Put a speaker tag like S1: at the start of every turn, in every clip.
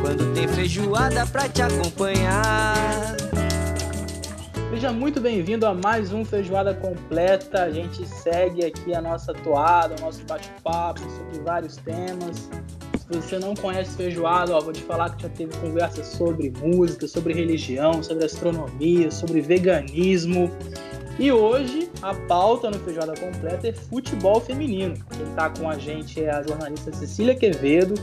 S1: quando tem feijoada pra te acompanhar.
S2: Seja muito bem-vindo a mais um Feijoada Completa. A gente segue aqui a nossa toada, o nosso bate-papo sobre vários temas. Se você não conhece feijoada, ó, vou te falar que já teve conversa sobre música, sobre religião, sobre astronomia, sobre veganismo. E hoje a pauta no Feijoada Completa é futebol feminino. Quem está com a gente é a jornalista Cecília Quevedo,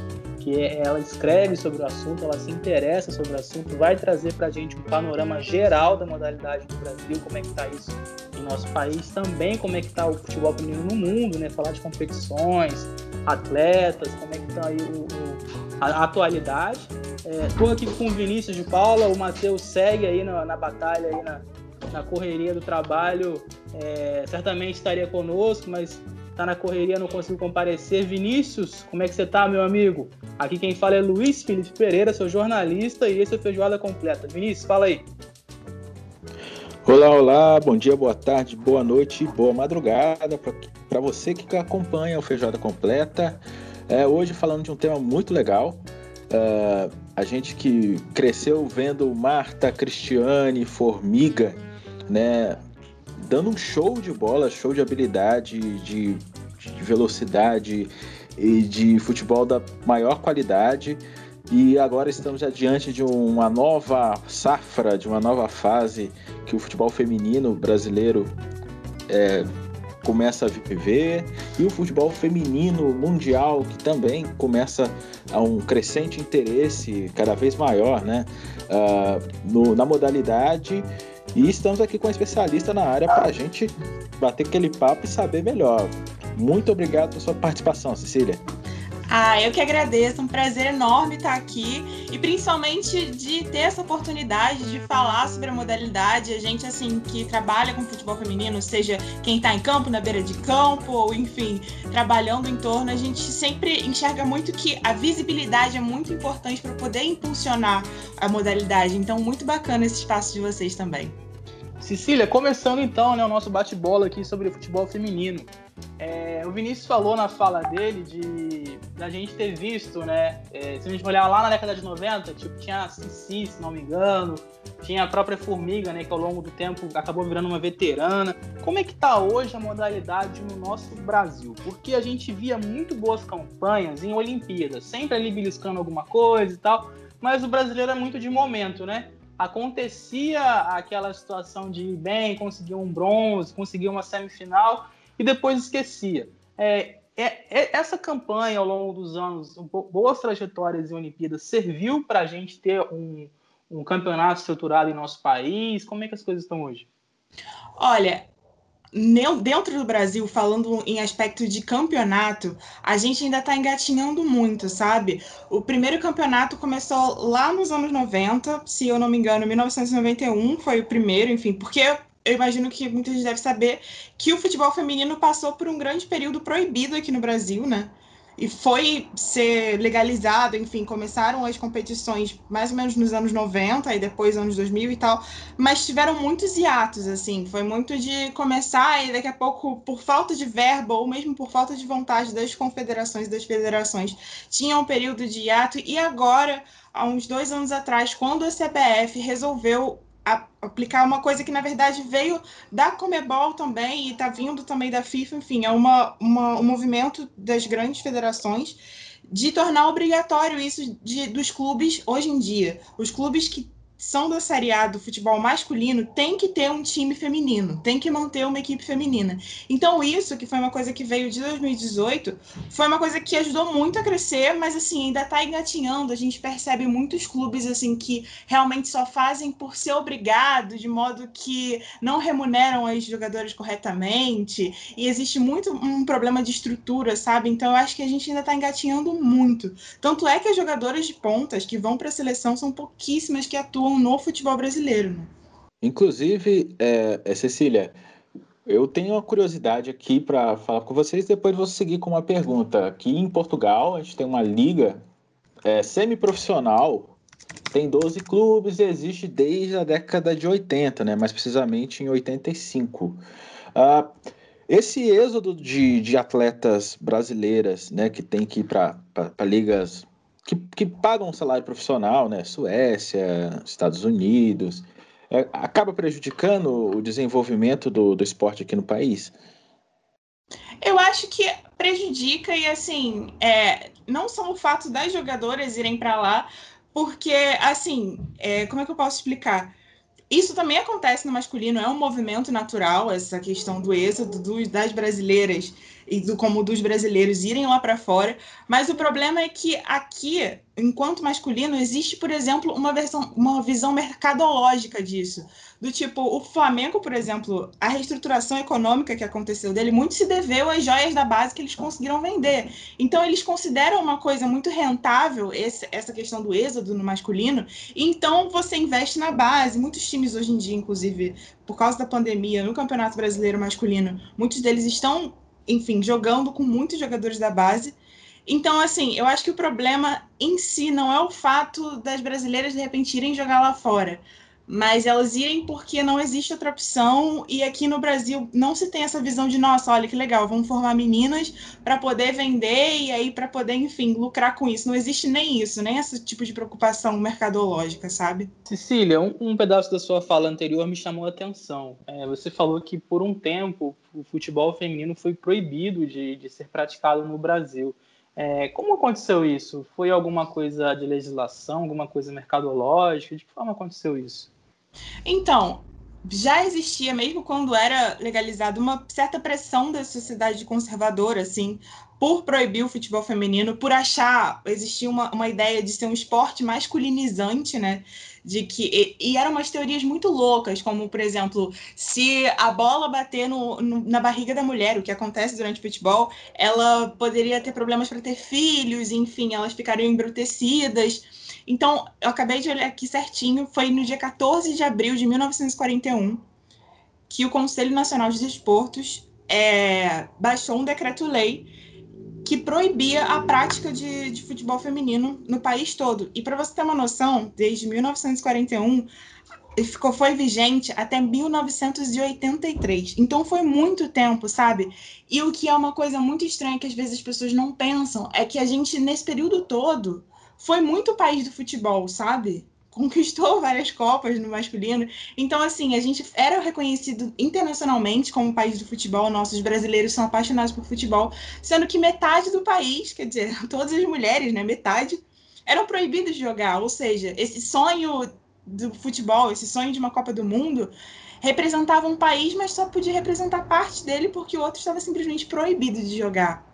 S2: que ela escreve sobre o assunto, ela se interessa sobre o assunto, vai trazer para a gente um panorama geral da modalidade do Brasil, como é que está isso em nosso país, também como é que está o futebol feminino no mundo, né? Falar de competições, atletas, como é que está aí o, o, a, a, atualidade. Estou é, aqui com o Vinícius de Paula, o Matheus segue aí na, na batalha, aí na, na correria do trabalho, é, certamente estaria conosco, mas tá na correria, não consigo comparecer. Vinícius, como é que você tá, meu amigo? Aqui quem fala é Luiz Felipe Pereira, sou jornalista e esse é o Feijoada Completa. Vinícius, fala aí.
S3: Olá, olá, bom dia, boa tarde, boa noite, boa madrugada para você que acompanha o Feijoada Completa. É, hoje falando de um tema muito legal. Uh, a gente que cresceu vendo Marta, Cristiane, Formiga, né, dando um show de bola, show de habilidade, de, de velocidade e de futebol da maior qualidade. E agora estamos adiante de uma nova safra, de uma nova fase que o futebol feminino brasileiro é, começa a viver e o futebol feminino mundial que também começa a um crescente interesse cada vez maior né, uh, no, na modalidade e estamos aqui com um especialista na área para a gente bater aquele papo e saber melhor. Muito obrigado pela sua participação, Cecília.
S4: Ah, eu que agradeço, um prazer enorme estar aqui e principalmente de ter essa oportunidade de falar sobre a modalidade. A gente, assim, que trabalha com futebol feminino, seja quem está em campo, na beira de campo, ou enfim, trabalhando em torno, a gente sempre enxerga muito que a visibilidade é muito importante para poder impulsionar a modalidade. Então, muito bacana esse espaço de vocês também.
S2: Cecília, começando então né, o nosso bate-bola aqui sobre futebol feminino. É, o Vinícius falou na fala dele de da gente ter visto, né? É, se a gente olhar lá na década de 90, tipo, tinha a Cici, se não me engano, tinha a própria Formiga, né? Que ao longo do tempo acabou virando uma veterana. Como é que tá hoje a modalidade no nosso Brasil? Porque a gente via muito boas campanhas em Olimpíadas, sempre ali beliscando alguma coisa e tal, mas o brasileiro é muito de momento, né? Acontecia aquela situação de ir bem, conseguir um bronze, conseguir uma semifinal e depois esquecia. É, é, é, essa campanha ao longo dos anos, boas trajetórias em Olimpíadas, serviu para a gente ter um, um campeonato estruturado em nosso país? Como é que as coisas estão hoje?
S4: Olha, dentro do Brasil, falando em aspecto de campeonato, a gente ainda está engatinhando muito, sabe? O primeiro campeonato começou lá nos anos 90, se eu não me engano, 1991 foi o primeiro, enfim, porque eu imagino que muita gente deve saber que o futebol feminino passou por um grande período proibido aqui no Brasil, né? E foi ser legalizado, enfim, começaram as competições mais ou menos nos anos 90 e depois anos 2000 e tal, mas tiveram muitos hiatos, assim, foi muito de começar e daqui a pouco, por falta de verba ou mesmo por falta de vontade das confederações e das federações, tinha um período de hiato e agora, há uns dois anos atrás, quando a CBF resolveu aplicar uma coisa que na verdade veio da Comebol também e está vindo também da FIFA, enfim, é uma, uma, um movimento das grandes federações de tornar obrigatório isso de, dos clubes hoje em dia. Os clubes que são da Série A do futebol masculino tem que ter um time feminino, tem que manter uma equipe feminina. Então, isso, que foi uma coisa que veio de 2018, foi uma coisa que ajudou muito a crescer, mas assim, ainda está engatinhando. A gente percebe muitos clubes assim que realmente só fazem por ser obrigado, de modo que não remuneram as jogadoras corretamente, e existe muito um problema de estrutura, sabe? Então, eu acho que a gente ainda está engatinhando muito. Tanto é que as jogadoras de pontas que vão para a seleção são pouquíssimas que atuam atuam no futebol brasileiro. Né?
S3: Inclusive, é, é, Cecília, eu tenho uma curiosidade aqui para falar com vocês, depois vou seguir com uma pergunta. Aqui em Portugal, a gente tem uma liga é, semiprofissional, tem 12 clubes e existe desde a década de 80, né? mais precisamente em 85. Ah, esse êxodo de, de atletas brasileiras né, que tem que ir para ligas que, que pagam um salário profissional, né? Suécia, Estados Unidos, é, acaba prejudicando o desenvolvimento do, do esporte aqui no país?
S4: Eu acho que prejudica e assim, é, não só o fato das jogadoras irem para lá, porque assim, é, como é que eu posso explicar? Isso também acontece no masculino, é um movimento natural, essa questão do êxodo do, das brasileiras e do como dos brasileiros irem lá para fora. Mas o problema é que aqui, enquanto masculino, existe, por exemplo, uma, versão, uma visão mercadológica disso. Do tipo, o Flamengo, por exemplo, a reestruturação econômica que aconteceu dele muito se deveu às joias da base que eles conseguiram vender. Então, eles consideram uma coisa muito rentável esse, essa questão do êxodo no masculino. Então, você investe na base. Muitos times hoje em dia, inclusive, por causa da pandemia, no Campeonato Brasileiro Masculino, muitos deles estão, enfim, jogando com muitos jogadores da base. Então, assim, eu acho que o problema em si não é o fato das brasileiras de repente irem jogar lá fora mas elas irem porque não existe outra opção e aqui no Brasil não se tem essa visão de nossa, olha que legal, vamos formar meninas para poder vender e aí para poder, enfim, lucrar com isso. Não existe nem isso, nem esse tipo de preocupação mercadológica, sabe?
S2: Cecília, um, um pedaço da sua fala anterior me chamou a atenção. É, você falou que por um tempo o futebol feminino foi proibido de, de ser praticado no Brasil. É, como aconteceu isso? Foi alguma coisa de legislação, alguma coisa mercadológica? De que forma aconteceu isso?
S4: Então, já existia, mesmo quando era legalizado, uma certa pressão da sociedade conservadora, assim, por proibir o futebol feminino, por achar, existia uma, uma ideia de ser um esporte masculinizante, né? De que, e, e eram umas teorias muito loucas, como, por exemplo, se a bola bater no, no, na barriga da mulher, o que acontece durante o futebol, ela poderia ter problemas para ter filhos, enfim, elas ficariam embrutecidas. Então, eu acabei de olhar aqui certinho, foi no dia 14 de abril de 1941 que o Conselho Nacional de Desportos é, baixou um decreto-lei que proibia a prática de, de, futebol feminino no país todo. E para você ter uma noção, desde 1941 ficou foi vigente até 1983. Então foi muito tempo, sabe? E o que é uma coisa muito estranha que às vezes as pessoas não pensam é que a gente nesse período todo foi muito o país do futebol, sabe? Conquistou várias Copas no masculino. Então, assim, a gente era reconhecido internacionalmente como país do futebol. Nossos brasileiros são apaixonados por futebol, sendo que metade do país, quer dizer, todas as mulheres, né? Metade, eram proibidas de jogar. Ou seja, esse sonho do futebol, esse sonho de uma Copa do Mundo, representava um país, mas só podia representar parte dele porque o outro estava simplesmente proibido de jogar.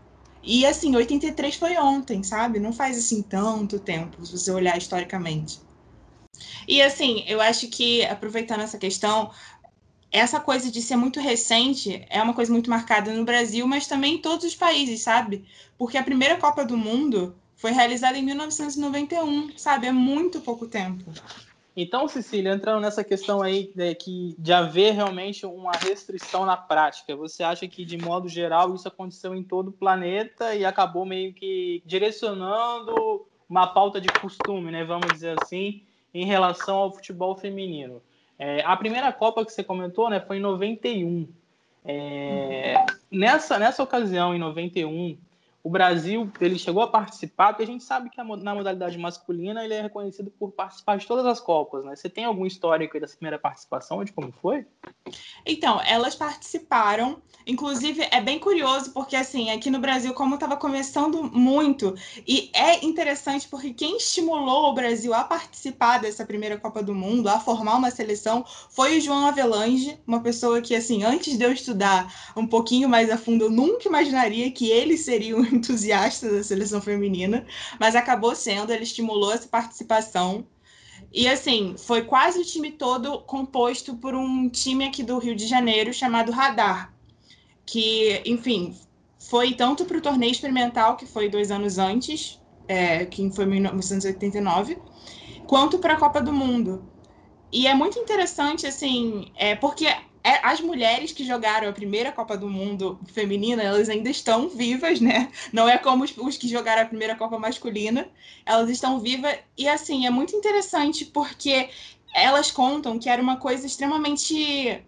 S4: E assim, 83 foi ontem, sabe? Não faz assim tanto tempo, se você olhar historicamente. E assim, eu acho que, aproveitando essa questão, essa coisa de ser muito recente é uma coisa muito marcada no Brasil, mas também em todos os países, sabe? Porque a primeira Copa do Mundo foi realizada em 1991, sabe? É muito pouco tempo.
S2: Então, Cecília, entrando nessa questão aí de, que, de haver realmente uma restrição na prática, você acha que, de modo geral, isso aconteceu em todo o planeta e acabou meio que direcionando uma pauta de costume, né, vamos dizer assim, em relação ao futebol feminino? É, a primeira Copa que você comentou né, foi em 91. É, nessa, nessa ocasião, em 91, o Brasil ele chegou a participar, porque a gente sabe que na modalidade masculina ele é reconhecido por participar de todas as Copas, né? Você tem algum histórico aí dessa primeira participação, de como foi?
S4: Então, elas participaram Inclusive, é bem curioso, porque assim, aqui no Brasil, como estava começando muito, e é interessante porque quem estimulou o Brasil a participar dessa primeira Copa do Mundo, a formar uma seleção, foi o João Avelange, uma pessoa que, assim, antes de eu estudar um pouquinho mais a fundo, eu nunca imaginaria que ele seria um entusiasta da seleção feminina, mas acabou sendo, ele estimulou essa participação. E assim, foi quase o time todo composto por um time aqui do Rio de Janeiro chamado Radar, que, enfim, foi tanto para o torneio experimental, que foi dois anos antes, é, que foi em 1989, quanto para a Copa do Mundo. E é muito interessante, assim, é, porque as mulheres que jogaram a primeira Copa do Mundo feminina, elas ainda estão vivas, né? Não é como os, os, que jogaram a primeira Copa masculina, elas estão vivas. E assim, é muito interessante porque elas contam que era uma coisa extremamente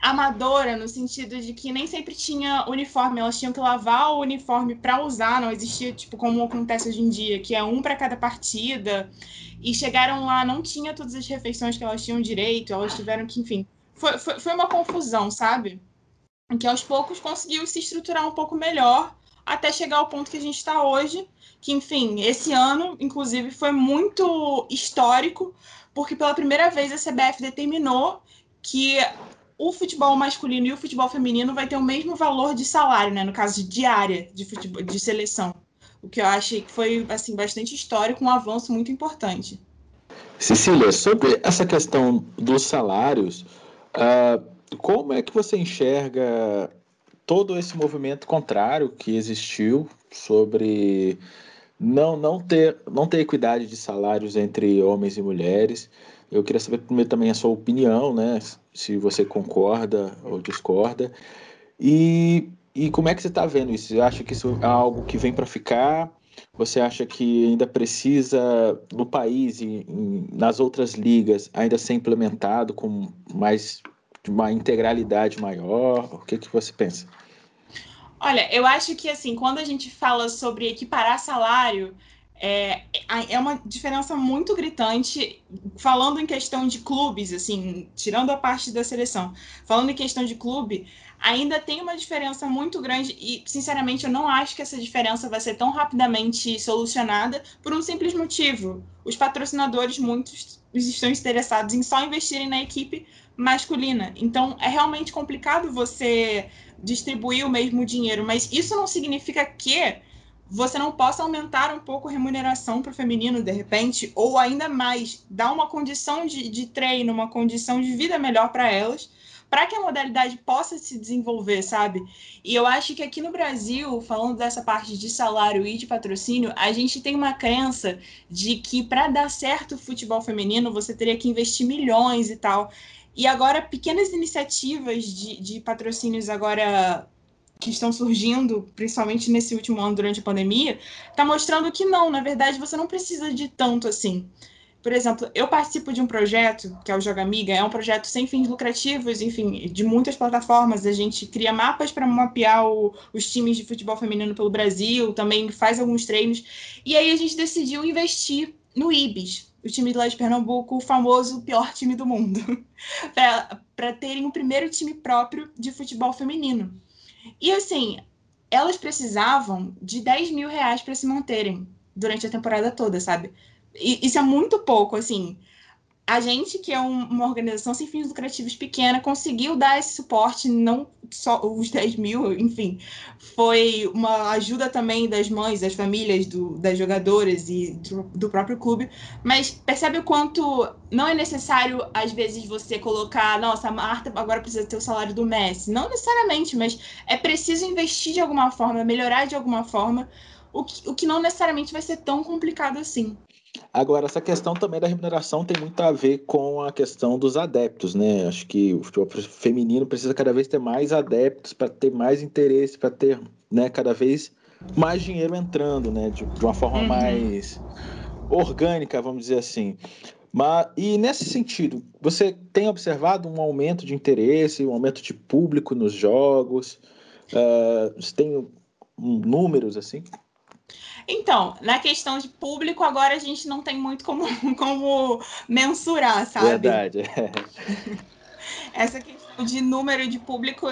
S4: amadora, no sentido de que nem sempre tinha uniforme, elas tinham que lavar o uniforme para usar, não existia, tipo, como acontece hoje em dia, que é um para cada partida. E chegaram lá, não tinha todas as refeições que elas tinham direito, elas tiveram que, enfim, foi, foi, foi uma confusão, sabe? Que aos poucos conseguiu se estruturar um pouco melhor até chegar ao ponto que a gente está hoje, que, enfim, esse ano, inclusive, foi muito histórico, porque pela primeira vez a CBF determinou que o futebol masculino e o futebol feminino vai ter o mesmo valor de salário, né? No caso de diária de futebol, de seleção. O que eu achei que foi assim bastante histórico, um avanço muito importante.
S3: Cecília, sobre essa questão dos salários, Uh, como é que você enxerga todo esse movimento contrário que existiu sobre não, não, ter, não ter equidade de salários entre homens e mulheres? Eu queria saber primeiro também a sua opinião, né? Se você concorda ou discorda. E, e como é que você está vendo isso? Você acha que isso é algo que vem para ficar? Você acha que ainda precisa, no país e nas outras ligas, ainda ser implementado com mais uma integralidade maior? O que, que você pensa?
S4: Olha, eu acho que assim, quando a gente fala sobre equiparar salário, é, é uma diferença muito gritante. Falando em questão de clubes, assim, tirando a parte da seleção, falando em questão de clube, ainda tem uma diferença muito grande e, sinceramente, eu não acho que essa diferença vai ser tão rapidamente solucionada por um simples motivo. Os patrocinadores, muitos, estão interessados em só investirem na equipe masculina. Então, é realmente complicado você distribuir o mesmo dinheiro, mas isso não significa que você não possa aumentar um pouco a remuneração para o feminino, de repente, ou ainda mais, dar uma condição de, de treino, uma condição de vida melhor para elas, para que a modalidade possa se desenvolver, sabe? E eu acho que aqui no Brasil, falando dessa parte de salário e de patrocínio, a gente tem uma crença de que para dar certo o futebol feminino, você teria que investir milhões e tal. E agora, pequenas iniciativas de, de patrocínios agora que estão surgindo, principalmente nesse último ano durante a pandemia, está mostrando que não, na verdade, você não precisa de tanto assim. Por exemplo, eu participo de um projeto, que é o Joga Amiga, é um projeto sem fins lucrativos, enfim, de muitas plataformas. A gente cria mapas para mapear o, os times de futebol feminino pelo Brasil, também faz alguns treinos. E aí a gente decidiu investir no IBIS, o time lá de Pernambuco, o famoso pior time do mundo, para terem o primeiro time próprio de futebol feminino. E assim, elas precisavam de 10 mil reais para se manterem durante a temporada toda, sabe? Isso é muito pouco, assim a gente, que é um, uma organização sem fins lucrativos pequena, conseguiu dar esse suporte, não só os 10 mil, enfim, foi uma ajuda também das mães, das famílias, do, das jogadoras e do, do, próprio clube, mas percebe o quanto não é necessário, às vezes, você colocar, nossa, a Marta agora precisa ter o salário do Messi. Não necessariamente, mas é preciso investir de alguma forma, melhorar de alguma forma, o que, o que não necessariamente vai ser tão complicado assim.
S3: Agora, essa questão também da remuneração tem muito a ver com a questão dos adeptos, né? Acho que o futebol feminino precisa cada vez ter mais adeptos para ter mais interesse, para ter né, cada vez mais dinheiro entrando, né? De, de uma forma uhum. mais orgânica, vamos dizer assim. Mas, e nesse sentido, você tem observado um aumento de interesse, um aumento de público nos jogos? Uh, você tem números assim?
S4: Então, na questão de público, agora a gente não tem muito como, como mensurar, sabe?
S3: Verdade.
S4: Essa questão de número de público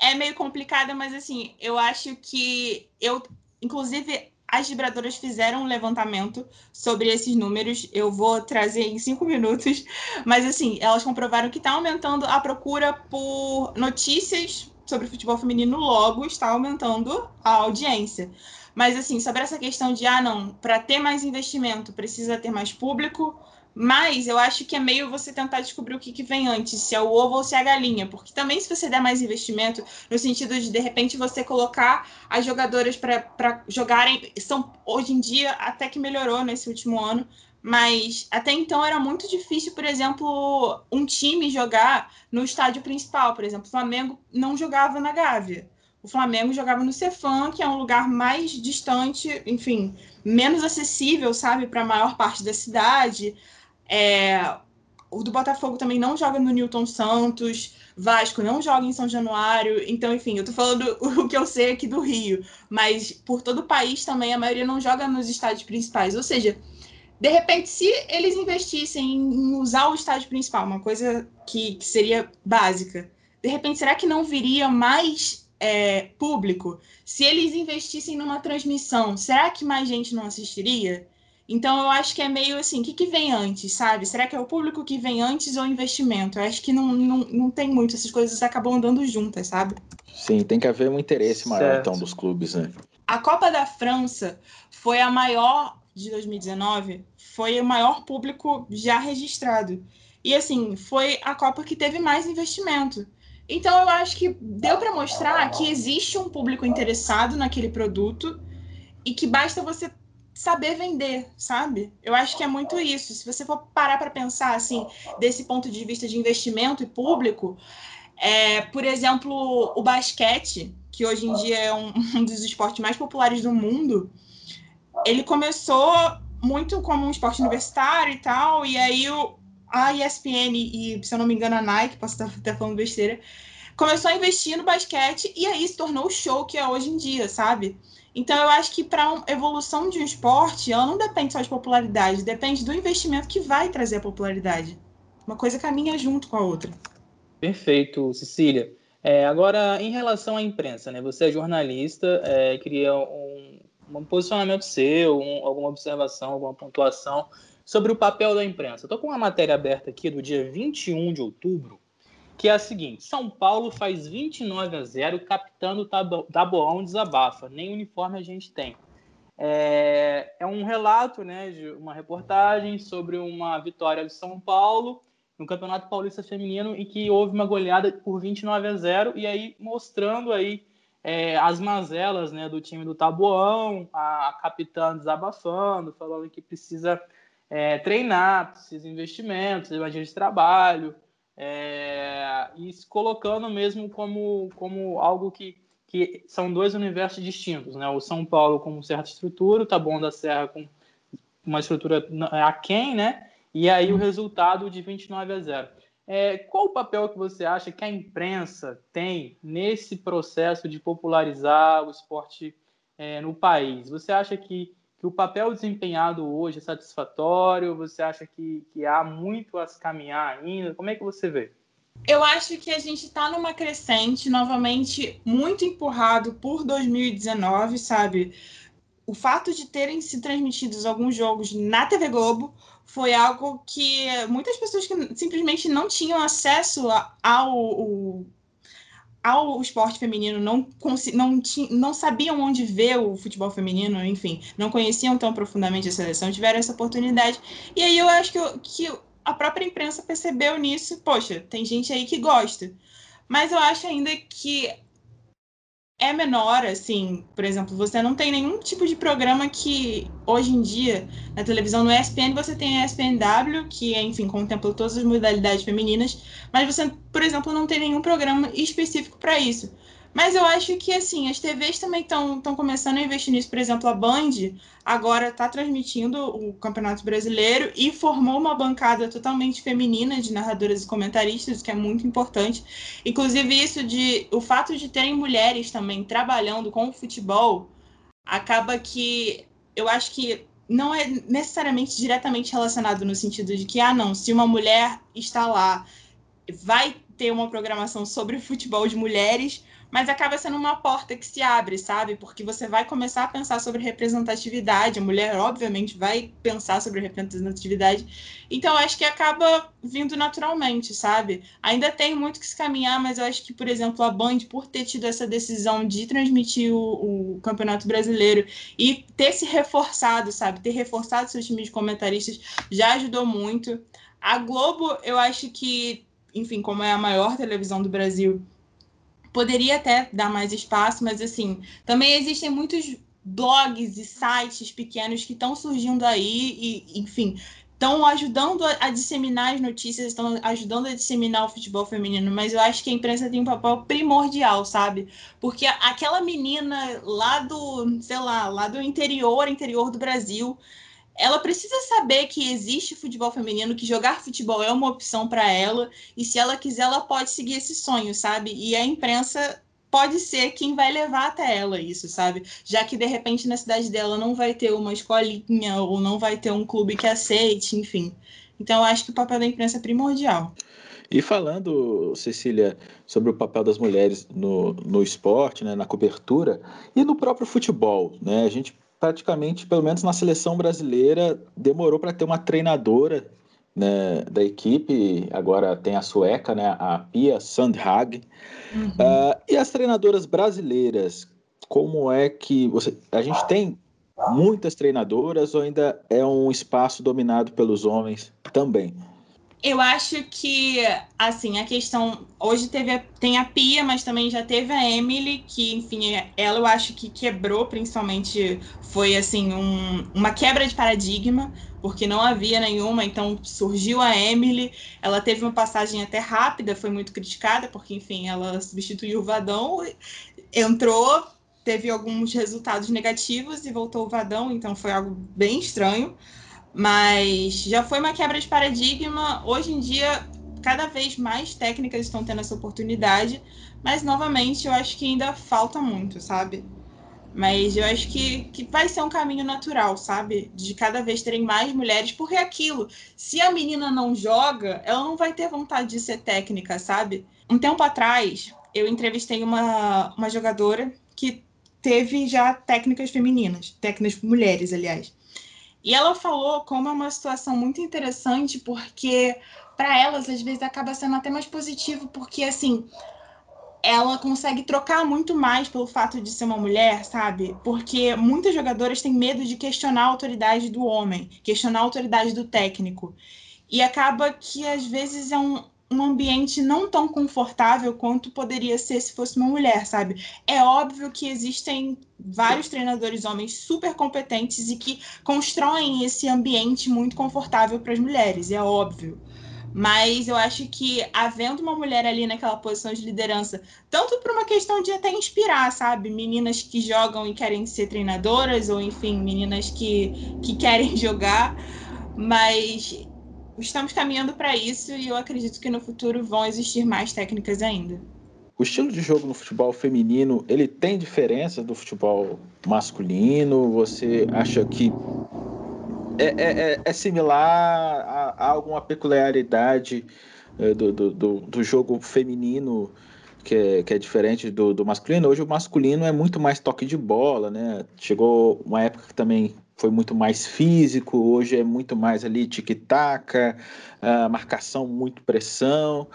S4: é meio complicada, mas assim, eu acho que eu, inclusive, as vibradoras fizeram um levantamento sobre esses números. Eu vou trazer em cinco minutos, mas assim, elas comprovaram que está aumentando a procura por notícias sobre futebol feminino, logo está aumentando a audiência. Mas, assim, sobre essa questão de, ah, não, para ter mais investimento precisa ter mais público, mas eu acho que é meio você tentar descobrir o que, que vem antes, se é o ovo ou se é a galinha. Porque também, se você der mais investimento, no sentido de, de repente, você colocar as jogadoras para jogarem, são hoje em dia até que melhorou nesse último ano, mas até então era muito difícil, por exemplo, um time jogar no estádio principal. Por exemplo, o Flamengo não jogava na Gávea. O Flamengo jogava no Cefam, que é um lugar mais distante, enfim, menos acessível, sabe, para a maior parte da cidade. É, o do Botafogo também não joga no Newton Santos, Vasco não joga em São Januário. Então, enfim, eu tô falando o que eu sei aqui do Rio, mas por todo o país também a maioria não joga nos estádios principais. Ou seja, de repente, se eles investissem em usar o estádio principal, uma coisa que, que seria básica, de repente, será que não viria mais é, público? Se eles investissem numa transmissão, será que mais gente não assistiria? Então, eu acho que é meio assim: o que, que vem antes, sabe? Será que é o público que vem antes ou o investimento? Eu acho que não, não, não tem muito, essas coisas acabam andando juntas, sabe?
S3: Sim, tem que haver um interesse maior, certo. então, dos clubes, né?
S4: A Copa da França foi a maior de 2019 foi o maior público já registrado. E assim, foi a Copa que teve mais investimento. Então eu acho que deu para mostrar que existe um público interessado naquele produto e que basta você saber vender, sabe? Eu acho que é muito isso. Se você for parar para pensar assim, desse ponto de vista de investimento e público, é, por exemplo, o basquete, que hoje em dia é um, um dos esportes mais populares do mundo, ele começou muito como um esporte universitário e tal, e aí o, a ESPN e, se eu não me engano, a Nike, posso estar até falando besteira, começou a investir no basquete e aí se tornou o show que é hoje em dia, sabe? Então eu acho que para a evolução de um esporte, ela não depende só de popularidade, depende do investimento que vai trazer a popularidade. Uma coisa caminha junto com a outra.
S2: Perfeito, Cecília. É, agora, em relação à imprensa, né? Você é jornalista, é, queria um, um posicionamento seu, um, alguma observação, alguma pontuação sobre o papel da imprensa. Estou com uma matéria aberta aqui do dia 21 de outubro, que é a seguinte: São Paulo faz 29 a 0, captando o Taboão desabafa. Nem uniforme a gente tem. É, é, um relato, né, de uma reportagem sobre uma vitória de São Paulo no Campeonato Paulista Feminino e que houve uma goleada por 29 a 0 e aí mostrando aí é, as mazelas né, do time do Tabuão, a, a capitã desabafando, falando que precisa é, treinar, de investimentos, imagina de trabalho, é, e se colocando mesmo como, como algo que, que são dois universos distintos, né? O São Paulo com certa estrutura, o Taboão da Serra com uma estrutura aquém, né? E aí o resultado de 29 a 0. É, qual o papel que você acha que a imprensa tem nesse processo de popularizar o esporte é, no país? Você acha que, que o papel desempenhado hoje é satisfatório? Você acha que, que há muito a se caminhar ainda? Como é que você vê?
S4: Eu acho que a gente está numa crescente, novamente, muito empurrado por 2019, sabe? O fato de terem se transmitidos alguns jogos na TV Globo, foi algo que muitas pessoas que simplesmente não tinham acesso ao, ao esporte feminino, não, não, não sabiam onde ver o futebol feminino, enfim, não conheciam tão profundamente a seleção, tiveram essa oportunidade. E aí eu acho que, que a própria imprensa percebeu nisso, poxa, tem gente aí que gosta. Mas eu acho ainda que é menor, assim, por exemplo, você não tem nenhum tipo de programa que hoje em dia na televisão no ESPN você tem a ESPNW, que enfim contempla todas as modalidades femininas, mas você, por exemplo, não tem nenhum programa específico para isso. Mas eu acho que, assim, as TVs também estão começando a investir nisso. Por exemplo, a Band agora está transmitindo o Campeonato Brasileiro e formou uma bancada totalmente feminina de narradoras e comentaristas, que é muito importante. Inclusive, isso de o fato de terem mulheres também trabalhando com o futebol acaba que eu acho que não é necessariamente diretamente relacionado no sentido de que, ah, não, se uma mulher está lá, vai ter uma programação sobre futebol de mulheres, mas acaba sendo uma porta que se abre, sabe? Porque você vai começar a pensar sobre representatividade, a mulher, obviamente, vai pensar sobre representatividade. Então, acho que acaba vindo naturalmente, sabe? Ainda tem muito que se caminhar, mas eu acho que, por exemplo, a Band, por ter tido essa decisão de transmitir o, o Campeonato Brasileiro e ter se reforçado, sabe? Ter reforçado seu time de comentaristas já ajudou muito. A Globo, eu acho que, enfim, como é a maior televisão do Brasil, poderia até dar mais espaço, mas assim, também existem muitos blogs e sites pequenos que estão surgindo aí e, enfim, estão ajudando a, a, disseminar as notícias, estão ajudando a disseminar o futebol feminino, mas eu acho que a imprensa tem um papel primordial, sabe? Porque aquela menina lá do, sei lá, lá do interior, interior do Brasil, ela precisa saber que existe futebol feminino, que jogar futebol é uma opção para ela, e se ela quiser, ela pode seguir esse sonho, sabe? E a imprensa pode ser quem vai levar até ela isso, sabe? Já que de repente na cidade dela não vai ter uma escolinha ou não vai ter um clube que aceite, enfim. Então eu acho que o papel da imprensa é primordial.
S3: E falando, Cecília, sobre o papel das mulheres no, no esporte, né, na cobertura e no próprio futebol, né? A gente praticamente, pelo menos na seleção brasileira, demorou para ter uma treinadora né, da equipe, agora tem a sueca, né, a Pia Sandhag. Uhum. Uh, e as treinadoras brasileiras, como é que você, a gente tem muitas treinadoras ou ainda é um espaço dominado pelos homens também?
S4: Eu acho que, assim, a questão. Hoje teve a, tem a Pia, mas também já teve a Emily, que, enfim, ela eu acho que quebrou, principalmente. Foi, assim, um, uma quebra de paradigma, porque não havia nenhuma, então surgiu a Emily. Ela teve uma passagem até rápida, foi muito criticada, porque, enfim, ela substituiu o Vadão, entrou, teve alguns resultados negativos e voltou o Vadão, então foi algo bem estranho. Mas já foi uma quebra de paradigma. Hoje em dia, cada vez mais técnicas estão tendo essa oportunidade, mas novamente eu acho que ainda falta muito, sabe? Mas eu acho que, que vai ser um caminho natural, sabe? De cada vez terem mais mulheres, porque é aquilo, se a menina não joga, ela não vai ter vontade de ser técnica, sabe? Um tempo atrás, eu entrevistei uma, uma jogadora que teve já técnicas femininas, técnicas mulheres, aliás. E ela falou como é uma situação muito interessante, porque para elas, às vezes, acaba sendo até mais positivo, porque assim ela consegue trocar muito mais pelo fato de ser uma mulher, sabe? Porque muitas jogadoras têm medo de questionar a autoridade do homem, questionar a autoridade do técnico. E acaba que às vezes é um, um ambiente não tão confortável quanto poderia ser se fosse uma mulher, sabe? É óbvio que existem vários treinadores homens super competentes e que constroem esse ambiente muito confortável para as mulheres, é óbvio. Mas eu acho que havendo uma mulher ali naquela posição de liderança, tanto por uma questão de até inspirar, sabe? Meninas que jogam e querem ser treinadoras, ou enfim, meninas que, que querem jogar, mas estamos caminhando para isso e eu acredito que no futuro vão existir mais técnicas ainda.
S3: O estilo de jogo no futebol feminino, ele tem diferença do futebol masculino? Você acha que é, é, é, é similar a, a, alguma peculiaridade é, do, do, do, jogo feminino que é, que é diferente do, do masculino? Hoje o masculino é muito mais toque de bola, né? Chegou uma época que também foi muito mais físico, hoje é muito mais ali tic-tac, uh, marcação, muito pressão.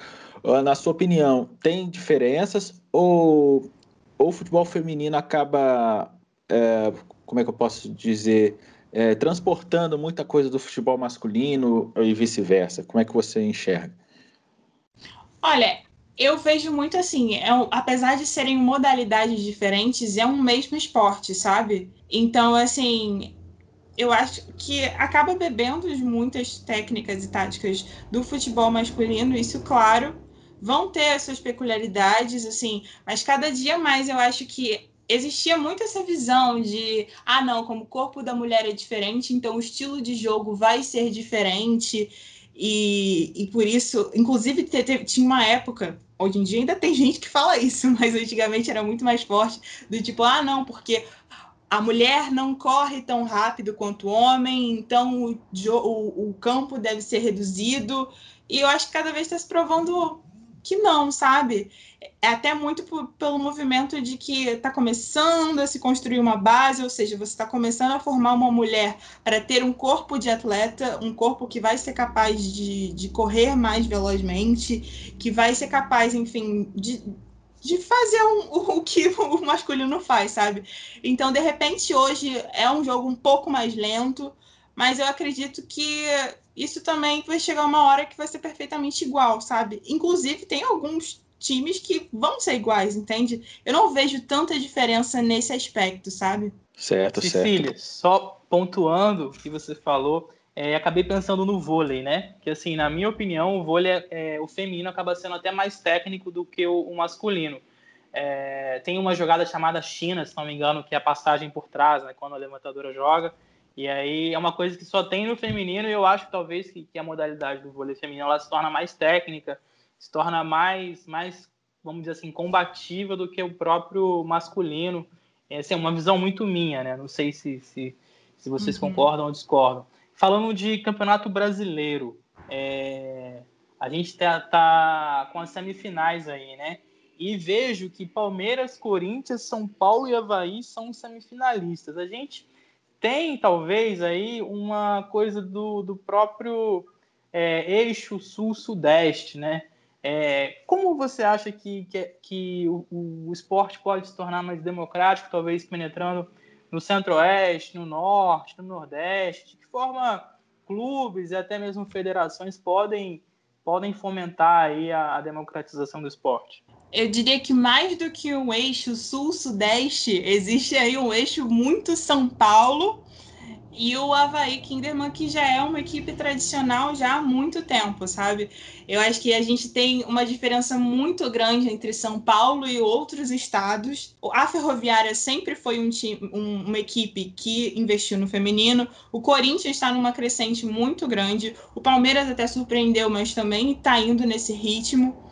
S3: Uh, na sua opinião, tem diferenças ou, ou o futebol feminino acaba, uh, como é que eu posso dizer, é, transportando muita coisa do futebol masculino e vice-versa? Como é que você enxerga?
S4: Olha, eu vejo muito assim, é um, apesar de serem modalidades diferentes, é um mesmo esporte, sabe? Então, assim, eu acho que acaba bebendo muitas técnicas e táticas do futebol masculino, isso, claro, vão ter as suas peculiaridades, assim, mas cada dia mais eu acho que existia muito essa visão de, ah, não, como o corpo da mulher é diferente, então o estilo de jogo vai ser diferente, e, e por isso, inclusive, te, te, tinha uma época, hoje em dia ainda tem gente que fala isso, mas antigamente era muito mais forte, do tipo, ah, não, porque a mulher não corre tão rápido quanto o homem, então o, o, o campo deve ser reduzido. E eu acho que cada vez está se provando que não, sabe? É até muito pelo movimento de que está começando a se construir uma base, ou seja, você está começando a formar uma mulher para ter um corpo de atleta, um corpo que vai ser capaz de, de correr mais velozmente, que vai ser capaz, enfim, de de fazer um, o que o masculino faz, sabe? Então, de repente, hoje é um jogo um pouco mais lento, mas eu acredito que isso também vai chegar uma hora que vai ser perfeitamente igual, sabe? Inclusive, tem alguns times que vão ser iguais, entende? Eu não vejo tanta diferença nesse aspecto, sabe?
S3: Certo,
S2: Cecília, certo. só pontuando o que você falou, é, acabei pensando no vôlei, né? Que assim, na minha opinião, o vôlei, é, é, o feminino acaba sendo até mais técnico do que o, o masculino. É, tem uma jogada chamada China, se não me engano, que é a passagem por trás, né? Quando a levantadora joga. E aí é uma coisa que só tem no feminino e eu acho talvez que, que a modalidade do vôlei feminino ela se torna mais técnica, se torna mais, mais vamos dizer assim, combativa do que o próprio masculino. Essa é uma visão muito minha, né? Não sei se, se, se vocês uhum. concordam ou discordam. Falando de campeonato brasileiro, é, a gente tá, tá, com as semifinais aí, né? E vejo que Palmeiras, Corinthians, São Paulo e Havaí são semifinalistas. A gente tem talvez aí uma coisa do, do próprio é, eixo sul-sudeste, né? É, como você acha que, que, que o, o, esporte pode se tornar mais democrático, talvez penetrando no centro-oeste, no norte, no nordeste? De que forma clubes e até mesmo federações podem, podem fomentar aí a, a democratização do esporte?
S4: eu diria que mais do que um eixo sul-sudeste, existe aí um eixo muito São Paulo e o Havaí Kinderman, que já é uma equipe tradicional já há muito tempo, sabe? Eu acho que a gente tem uma diferença muito grande entre São Paulo e outros estados. A Ferroviária sempre foi um time, um, uma equipe que investiu no feminino. O Corinthians está numa crescente muito grande. O Palmeiras até surpreendeu, mas também está indo nesse ritmo.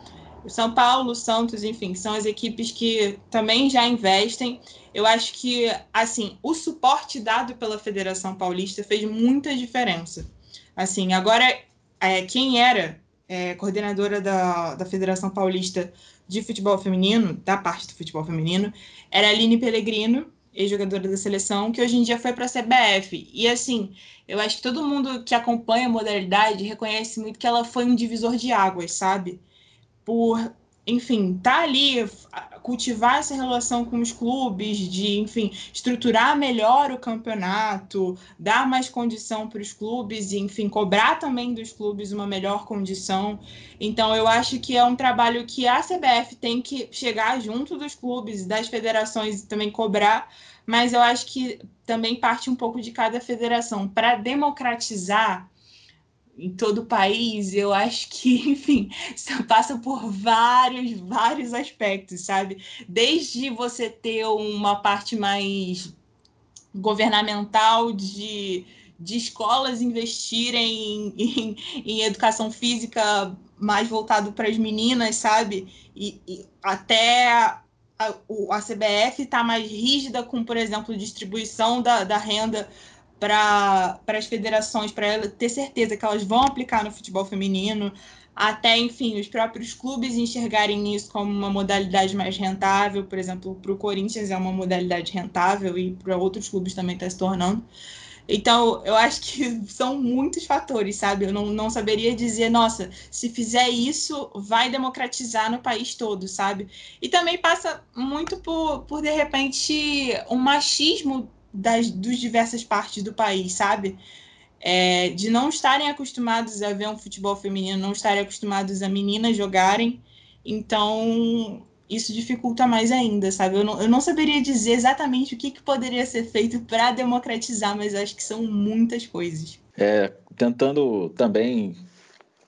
S4: O São Paulo, o Santos, enfim, são as equipes que também já investem. Eu acho que, assim, o suporte dado pela Federação Paulista fez muita diferença. Assim, agora, é, quem era é, coordenadora da, da Federação Paulista de Futebol Feminino, da parte do futebol feminino, era a Aline Pellegrino, ex-jogadora da seleção, que hoje em dia foi para a CBF. E assim, eu acho que todo mundo que acompanha a modalidade reconhece muito que ela foi um divisor de águas, sabe? Por, enfim, tá ali, cultivar essa relação com os clubes, de, enfim, estruturar melhor o campeonato, dar mais condição para os clubes e, enfim, cobrar também dos clubes uma melhor condição. Então, eu acho que é um trabalho que a CBF tem que chegar junto dos clubes, das federações e também cobrar, mas eu acho que também parte um pouco de cada federação para democratizar em todo o país, eu acho que, enfim, passa por vários, vários aspectos, sabe? Desde você ter uma parte mais governamental de, de escolas investirem em, em, em educação física mais voltado para as meninas, sabe? E, e até a, a CBF está mais rígida com, por exemplo, distribuição da, da renda para as federações, para ter certeza que elas vão aplicar no futebol feminino, até, enfim, os próprios clubes enxergarem isso como uma modalidade mais rentável, por exemplo, para o Corinthians é uma modalidade rentável e para outros clubes também está se tornando. Então, eu acho que são muitos fatores, sabe? Eu não, não saberia dizer, nossa, se fizer isso, vai democratizar no país todo, sabe? E também passa muito por, por de repente, um machismo das dos diversas partes do país, sabe? É, de não estarem acostumados a ver um futebol feminino, não estarem acostumados a meninas jogarem, então isso dificulta mais ainda, sabe? Eu não, eu não saberia dizer exatamente o que, que poderia ser feito para democratizar, mas acho que são muitas coisas.
S3: É, tentando também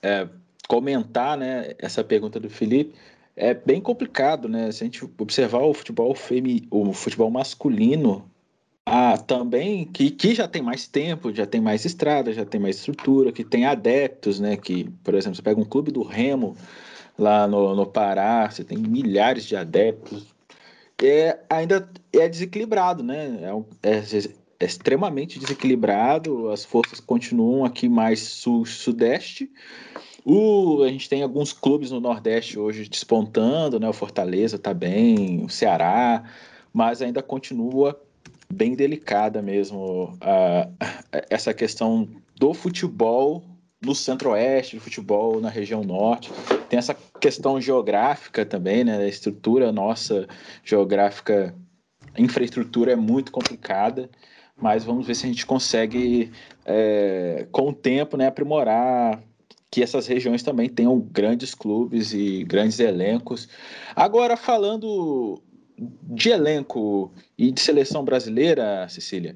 S3: é, comentar né, essa pergunta do Felipe, é bem complicado, né? Se a gente observar o futebol femi o futebol masculino, ah, também que, que já tem mais tempo, já tem mais estrada, já tem mais estrutura, que tem adeptos, né? Que, por exemplo, você pega um clube do Remo lá no, no Pará, você tem milhares de adeptos. É, ainda é desequilibrado, né? É, é, é extremamente desequilibrado, as forças continuam aqui mais sul-sudeste. O, a gente tem alguns clubes no Nordeste hoje despontando, né? O Fortaleza tá bem, o Ceará, mas ainda continua bem delicada mesmo essa questão do futebol no centro-oeste, do futebol na região norte. Tem essa questão geográfica também, né? A estrutura nossa geográfica, a infraestrutura é muito complicada, mas vamos ver se a gente consegue, é, com o tempo, né, aprimorar que essas regiões também tenham grandes clubes e grandes elencos. Agora, falando de elenco e de seleção brasileira, Cecília,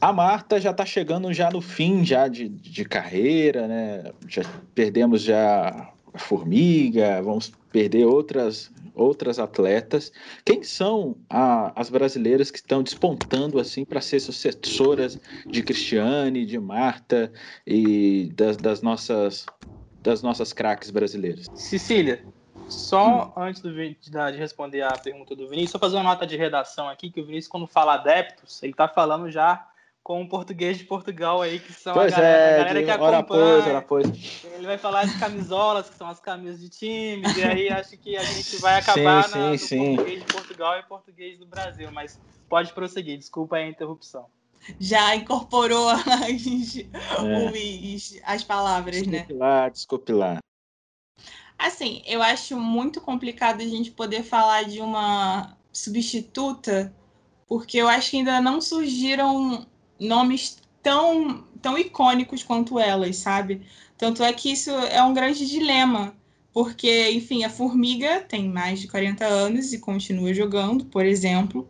S3: a Marta já está chegando já no fim já de, de carreira, né? Já perdemos já a Formiga, vamos perder outras outras atletas. Quem são a, as brasileiras que estão despontando assim para ser sucessoras de Cristiane, de Marta e das, das nossas das nossas craques brasileiras?
S2: Cecília, só antes do, de, de, responder a pergunta do Vinícius, só fazer uma nota de redação aqui, que o Vinícius, quando fala adeptos, ele está falando já com o português de Portugal aí, que são
S3: pois
S2: a galera,
S3: é,
S2: a galera que acompanha.
S3: Pois, ora pois.
S2: Ele vai falar de camisolas, que são as camisas de times, e aí acho que a gente vai acabar sim, na, sim. português de Portugal e português do Brasil, mas pode prosseguir, desculpa a interrupção.
S4: Já incorporou as, é. as palavras,
S3: desculpe
S4: né?
S3: Lá, desculpe lá.
S4: Assim, eu acho muito complicado a gente poder falar de uma substituta, porque eu acho que ainda não surgiram nomes tão, tão icônicos quanto elas, sabe? Tanto é que isso é um grande dilema, porque, enfim, a Formiga tem mais de 40 anos e continua jogando, por exemplo.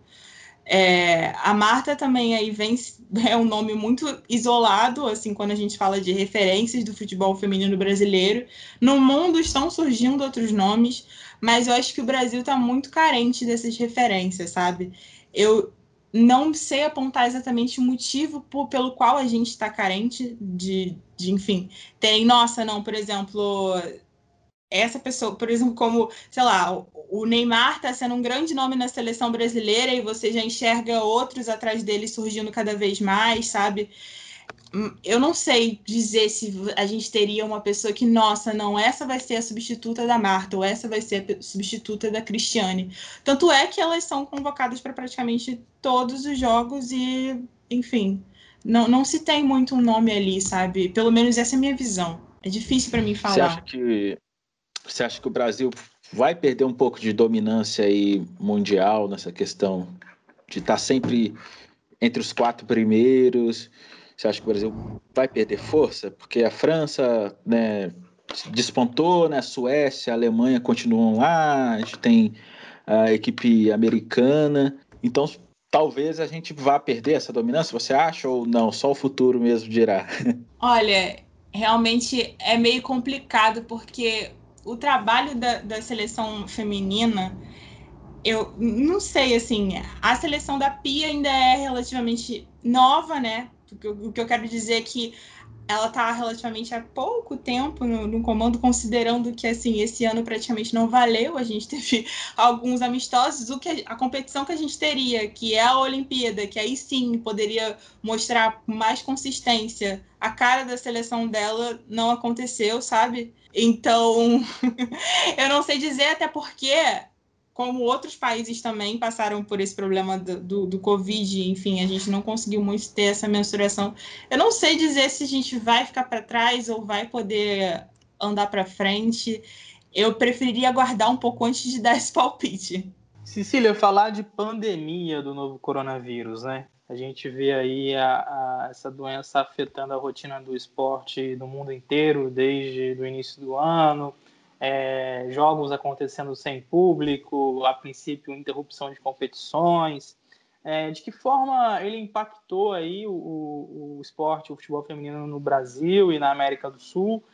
S4: É, a Marta também aí vem, é um nome muito isolado, assim, quando a gente fala de referências do futebol feminino brasileiro. No mundo estão surgindo outros nomes, mas eu acho que o Brasil está muito carente dessas referências, sabe? Eu, não sei apontar exatamente o motivo por, pelo qual a gente está carente de, de, enfim, tem, nossa, não, por exemplo, essa pessoa, por exemplo, como, sei lá, o Neymar está sendo um grande nome na seleção brasileira e você já enxerga outros atrás dele surgindo cada vez mais, sabe? eu não sei dizer se a gente teria uma pessoa que, nossa, não, essa vai ser a substituta da Marta, ou essa vai ser a substituta da Cristiane. Tanto é que elas são convocadas para praticamente todos os jogos e, enfim, não, não se tem muito um nome ali, sabe? Pelo menos essa é a minha visão. É difícil para mim falar.
S3: Você acha que você acha que o Brasil vai perder um pouco de dominância aí mundial nessa questão de estar tá sempre entre os quatro primeiros? Você acha que o Brasil vai perder força? Porque a França né, despontou, né? a Suécia, a Alemanha continuam lá, a gente tem a equipe americana. Então, talvez a gente vá perder essa dominância, você acha ou não? Só o futuro mesmo dirá.
S4: Olha, realmente é meio complicado, porque o trabalho da, da seleção feminina eu não sei, assim, a seleção da Pia ainda é relativamente nova, né? O que eu quero dizer é que ela está relativamente há pouco tempo no, no, comando, considerando que assim esse ano praticamente não valeu. A gente teve alguns amistosos, o que a, a competição que a gente teria, que é a Olimpíada, que aí sim poderia mostrar mais consistência. A cara da seleção dela não aconteceu, sabe? Então, eu não sei dizer até porque como outros países também passaram por esse problema do, do, do, Covid, enfim, a gente não conseguiu muito ter essa mensuração. Eu não sei dizer se a gente vai ficar para trás ou vai poder andar para frente. Eu preferiria aguardar um pouco antes de dar esse palpite.
S2: Cecília, falar de pandemia do novo coronavírus, né? A gente vê aí a, a, essa doença afetando a rotina do esporte no mundo inteiro desde o início do ano é, jogos acontecendo sem público, a princípio interrupção de competições. É, de que forma ele impactou aí o, o, o, esporte, o futebol feminino no Brasil e na América do Sul?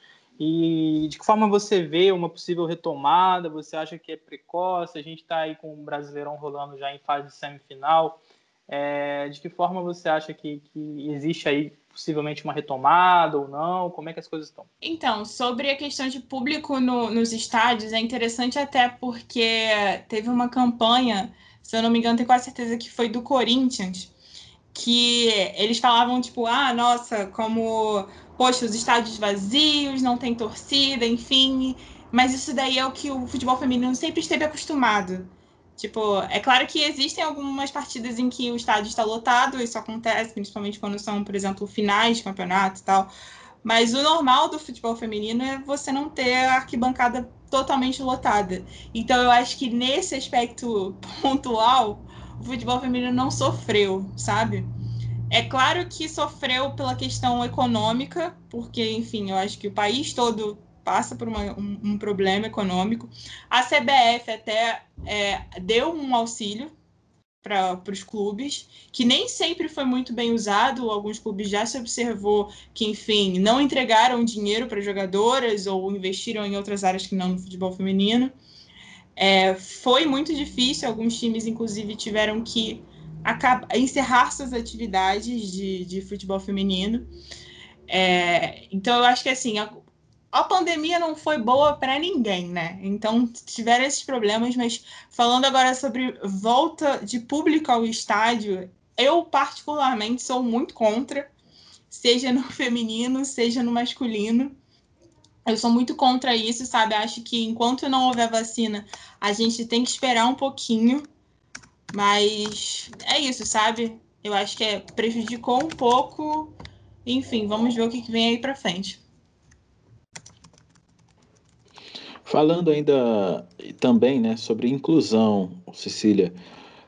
S2: E de que forma você vê uma possível retomada? Você acha que é precoce? A gente está aí com o Brasileirão rolando já em fase de semifinal. É, de que forma você acha que, que existe aí possivelmente uma retomada ou não? Como é que as coisas estão?
S4: Então, sobre a questão de público no, nos estádios, é interessante até porque teve uma campanha, se eu não me engano, tenho quase certeza que foi do Corinthians, que eles falavam, tipo, ah, nossa, como, poxa, os estádios vazios, não tem torcida, enfim. Mas isso daí é o que o futebol feminino sempre esteve acostumado. Tipo, é claro que existem algumas partidas em que o estádio está lotado, isso acontece, principalmente quando são, por exemplo, finais de campeonato e tal. Mas o normal do futebol feminino é você não ter a arquibancada totalmente lotada. Então eu acho que nesse aspecto pontual, o futebol feminino não sofreu, sabe? É claro que sofreu pela questão econômica, porque, enfim, eu acho que o país todo passa por uma, um, um, problema econômico. A CBF até é, deu um auxílio para os clubes, que nem sempre foi muito bem usado. Alguns clubes já se observou que, enfim, não entregaram dinheiro para jogadoras ou investiram em outras áreas que não no futebol feminino. É, foi muito difícil, alguns times, inclusive, tiveram que encerrar suas atividades de, de futebol feminino. É, então, eu acho que assim, a, pandemia não foi boa para ninguém, né? Então tiveram esses problemas, mas falando agora sobre volta de público ao estádio, eu particularmente sou muito contra, seja no feminino, seja no masculino. Eu sou muito contra isso, sabe? Acho que enquanto não houver vacina, a gente tem que esperar um pouquinho. Mas é isso, sabe? Eu acho que é, prejudicou um pouco. Enfim, vamos ver o que vem aí para frente.
S3: Falando ainda também né, sobre inclusão, Cecília,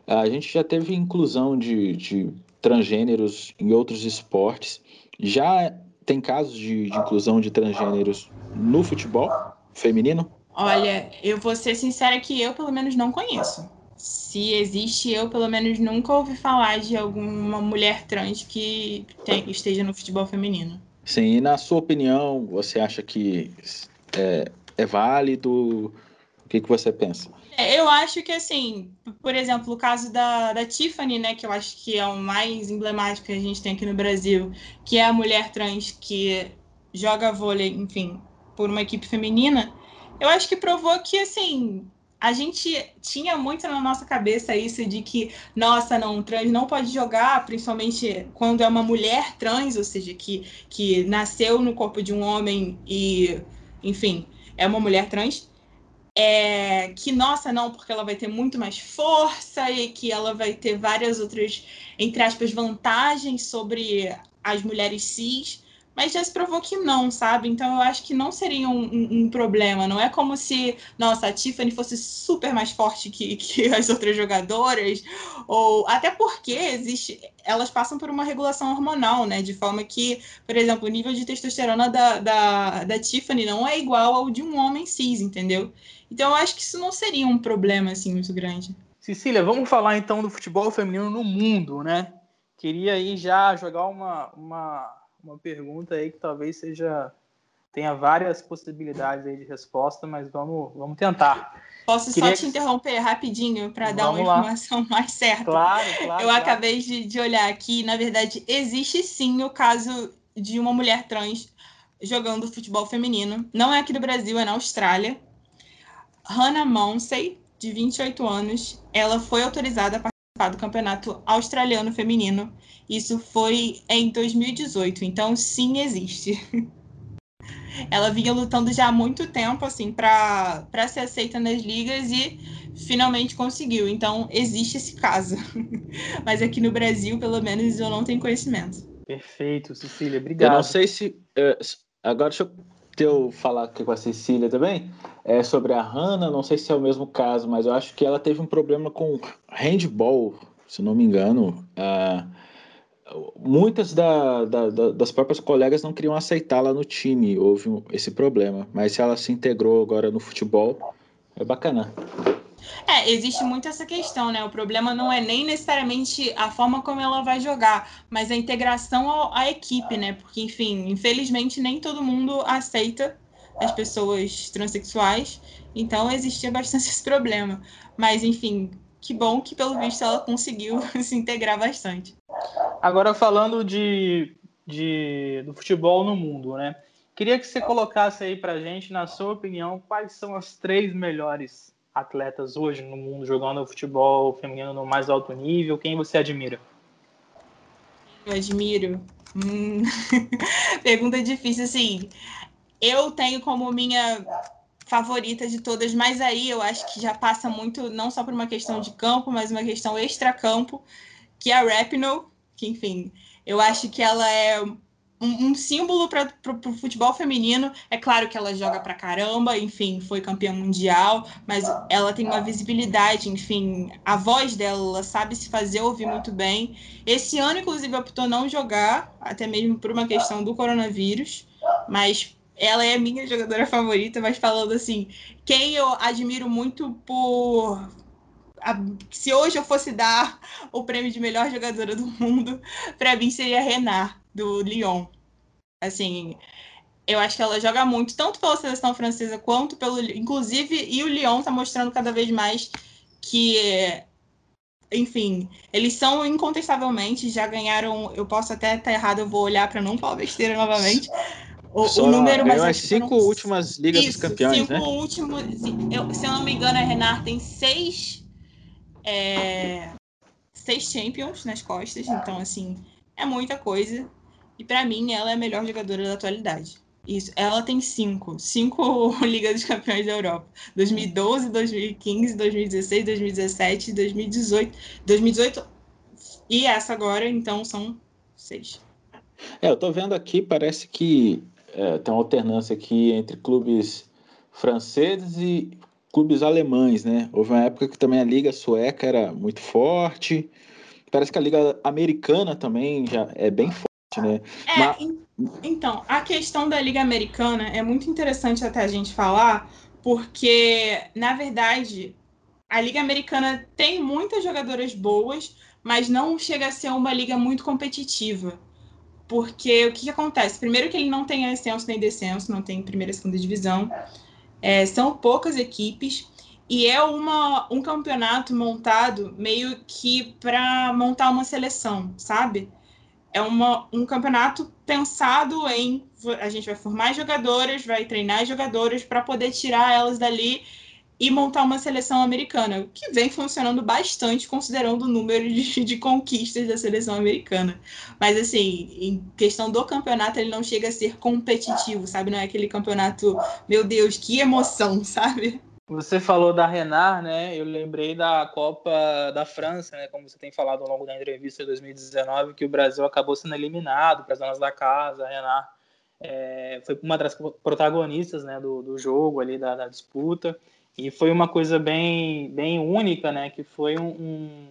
S3: a gente já teve inclusão de, de transgêneros em outros esportes. Já tem casos de, de inclusão de transgêneros no futebol feminino?
S4: Olha, eu vou ser sincera que eu, pelo menos, não conheço. Se existe, eu, pelo menos, nunca ouvi falar de alguma mulher trans que tem, esteja no futebol feminino.
S3: Sim, e na sua opinião, você acha que é, é válido? O que, que você pensa?
S4: É, eu acho que, assim, por exemplo, o caso da, da Tiffany, né, que eu acho que é o mais emblemático que a gente tem aqui no Brasil, que é a mulher trans que joga vôlei, enfim, por uma equipe feminina, eu acho que provou que, assim, a gente tinha muito na nossa cabeça isso de que, nossa, não, trans não pode jogar, principalmente quando é uma mulher trans, ou seja, que, que nasceu no corpo de um homem e, enfim, é uma mulher trans, é, que, nossa, não, porque ela vai ter muito mais força e que ela vai ter várias outras, entre aspas, vantagens sobre as mulheres cis mas já se provou que não, sabe? Então eu acho que não seria um, um, um, problema. Não é como se, nossa, a Tiffany fosse super mais forte que, que as outras jogadoras, ou até porque existe, elas passam por uma regulação hormonal, né? De forma que, por exemplo, o nível de testosterona da, da, da Tiffany não é igual ao de um homem cis, entendeu? Então eu acho que isso não seria um problema assim muito grande.
S2: Cecília, vamos falar então do futebol feminino no mundo, né? Queria aí já jogar uma, uma uma pergunta aí que talvez seja tenha várias possibilidades aí de resposta, mas vamos, vamos tentar.
S4: Posso Queria só te interromper rapidinho para dar uma lá. informação mais certa?
S2: Claro, claro.
S4: Eu
S2: claro.
S4: acabei de, de olhar aqui, na verdade, existe sim o caso de uma mulher trans jogando futebol feminino. Não é aqui do Brasil, é na Austrália. Hannah Monsey, de 28 anos, ela foi autorizada a participar do campeonato australiano feminino isso foi em 2018, então sim existe. Ela vinha lutando já há muito tempo assim para ser aceita nas ligas e finalmente conseguiu. Então existe esse caso. Mas aqui no Brasil, pelo menos, eu não tenho conhecimento.
S2: Perfeito, Cecília, obrigado.
S3: Eu não sei se. Uh, agora deixa eu, eu falar aqui com a Cecília também. É sobre a Hannah, não sei se é o mesmo caso, mas eu acho que ela teve um problema com handball, se não me engano. Uh, muitas da, da, da, das próprias colegas não queriam aceitá-la no time, houve esse problema. Mas se ela se integrou agora no futebol, é bacana.
S4: É, existe muito essa questão, né? O problema não é nem necessariamente a forma como ela vai jogar, mas a integração à equipe, né? Porque, enfim, infelizmente nem todo mundo aceita as pessoas transexuais, então existia bastante esse problema. Mas, enfim, que bom que pelo visto ela conseguiu se integrar bastante.
S2: Agora falando de, de, do futebol no mundo, né? Queria que você colocasse aí pra gente, na sua opinião, quais são as três melhores atletas hoje no mundo jogando futebol feminino no mais alto nível? Quem você admira?
S4: Eu admiro. Hum. Pergunta difícil, assim. Eu tenho como minha favorita de todas, mas aí eu acho que já passa muito, não só por uma questão de campo, mas uma questão extra-campo, que é a Rapinoe, que, enfim, eu acho que ela é um, um símbolo para o futebol feminino. É claro que ela joga para caramba, enfim, foi campeã mundial, mas ela tem uma visibilidade, enfim, a voz dela ela sabe se fazer ouvir muito bem. Esse ano, inclusive, optou não jogar, até mesmo por uma questão do coronavírus, mas ela é a minha jogadora favorita, mas falando assim, quem eu admiro muito por se hoje eu fosse dar o prêmio de melhor jogadora do mundo, para mim seria Renard, do Lyon. Assim, eu acho que ela joga muito, tanto pela seleção francesa quanto pelo. Inclusive, e o Lyon está mostrando cada vez mais que. Enfim, eles são incontestavelmente, já ganharam. Eu posso até estar errado, eu vou olhar para não falar besteira novamente.
S3: O, Só o número mais. as cinco foram... últimas Ligas Isso, dos Campeões,
S4: cinco
S3: né?
S4: Últimos, eu, se eu não me engano, a Renard tem seis. É, seis Champions nas costas, então, assim, é muita coisa. E para mim, ela é a melhor jogadora da atualidade. Isso, ela tem cinco. Cinco Liga dos Campeões da Europa. 2012, 2015, 2016, 2017, 2018. 2018 e essa agora, então são seis.
S3: É, eu tô vendo aqui, parece que é, tem uma alternância aqui entre clubes franceses e clubes alemães, né? Houve uma época que também a Liga Sueca era muito forte. Parece que a Liga Americana também já é bem forte né?
S4: É, Mas... Então, a questão da Liga Americana é muito interessante até a gente falar, porque, na verdade, a Liga Americana tem muitas jogadoras boas, mas não chega a ser uma liga muito competitiva. Porque o que, que acontece? Primeiro que ele não tem ascenso nem descenso, não tem primeira e segunda divisão. É, são poucas equipes e é uma, um campeonato montado meio que para montar uma seleção, sabe? é uma, um campeonato pensado em a gente vai formar jogadoras, vai treinar jogadoras para poder tirar elas dali e montar uma seleção americana, que vem funcionando bastante considerando o número de, de, conquistas da seleção americana. Mas assim, em questão do campeonato, ele não chega a ser competitivo, sabe? Não é aquele campeonato, meu Deus, que emoção, sabe?
S2: Você falou da Renard, né? Eu lembrei da Copa da França, né? Como você tem falado ao longo da entrevista de 2019, que o Brasil acabou sendo eliminado para as zonas da casa. A Renard é, foi uma das protagonistas, né? Do, do jogo ali da, da, disputa e foi uma coisa bem, bem única, né? Que foi um, um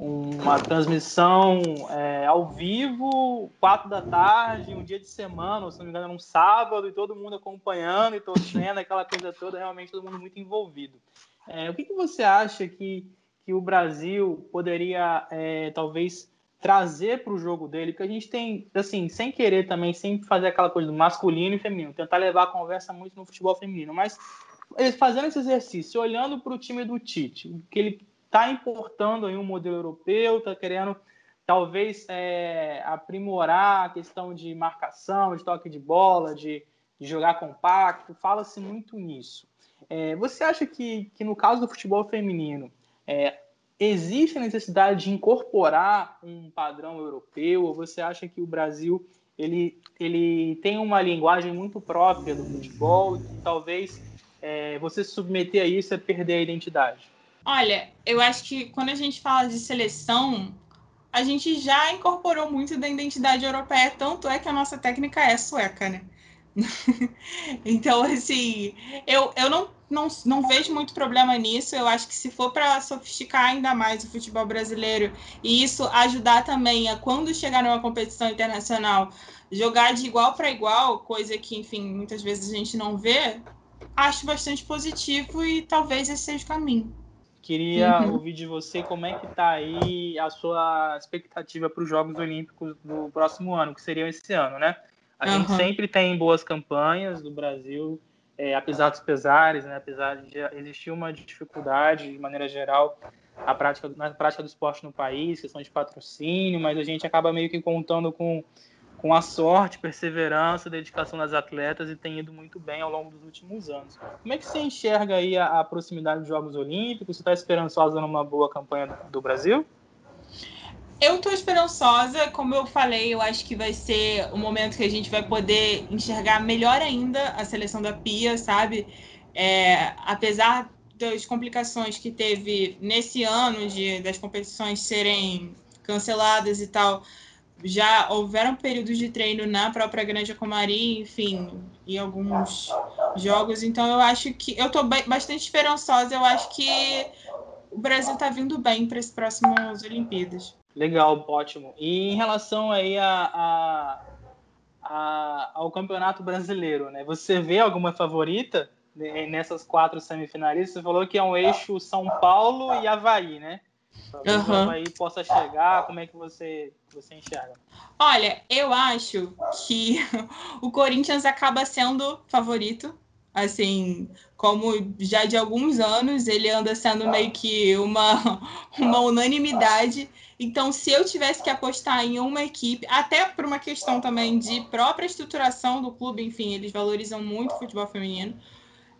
S2: uma transmissão é, ao vivo, quatro da tarde, um dia de semana, se não me engano, um sábado, e todo mundo acompanhando e torcendo, aquela coisa toda, realmente todo mundo muito envolvido. É, o que, que, você acha que, que o Brasil poderia, é, talvez, trazer para o jogo dele? Porque a gente tem, assim, sem querer também, sempre fazer aquela coisa do masculino e feminino, tentar levar a conversa muito no futebol feminino, mas fazendo esse exercício, olhando para o time do Tite, que ele está importando aí um modelo europeu, está querendo talvez é, aprimorar a questão de marcação, de toque de bola, de, de jogar compacto, fala-se muito nisso. É, você acha que, que no caso do futebol feminino é, existe a necessidade de incorporar um padrão europeu? Ou você acha que o Brasil ele, ele tem uma linguagem muito própria do futebol e talvez é, você se submeter a isso é perder a identidade?
S4: Olha, eu acho que quando a gente fala de seleção, a gente já incorporou muito da identidade europeia, tanto é que a nossa técnica é sueca, né? então, assim, eu, eu não, não, não vejo muito problema nisso. Eu acho que se for para sofisticar ainda mais o futebol brasileiro e isso ajudar também a, quando chegar numa competição internacional, jogar de igual para igual, coisa que, enfim, muitas vezes a gente não vê, acho bastante positivo e talvez esse seja o caminho.
S2: Queria uhum. ouvir de você como é que está aí a sua expectativa para os Jogos Olímpicos do próximo ano, que seriam esse ano, né? A uhum. gente sempre tem boas campanhas do Brasil, é, apesar dos pesares, né? apesar de existir uma dificuldade de maneira geral a prática, na prática do esporte no país, questão de patrocínio, mas a gente acaba meio que contando com com a sorte, perseverança, dedicação das atletas e tem ido muito bem ao longo dos últimos anos. Como é que você enxerga aí a, a proximidade dos Jogos Olímpicos? Você está esperançosa numa boa campanha do, Brasil?
S4: Eu estou esperançosa, como eu falei, eu acho que vai ser o momento que a gente vai poder enxergar melhor ainda a seleção da Pia, sabe? É, apesar das complicações que teve nesse ano de das competições serem canceladas e tal, já houveram períodos de treino na própria Granja Comari, enfim, em alguns jogos. Então eu acho que eu estou bastante esperançosa. Eu acho que o Brasil está vindo bem para as próximas Olimpíadas.
S2: Legal, ótimo. E em relação aí a, a, a, ao Campeonato Brasileiro, né? Você vê alguma favorita nessas quatro semifinalistas? Você falou que é um eixo São Paulo e Havaí, né? Talvez uhum. Havaí possa chegar. Como é que você, você enxerga?
S4: Olha, eu acho que o Corinthians acaba sendo favorito. Assim, como já de alguns anos, ele anda sendo meio que uma, uma unanimidade. Então, se eu tivesse que apostar em uma equipe, até por uma questão também de própria estruturação do clube, enfim, eles valorizam muito o futebol feminino,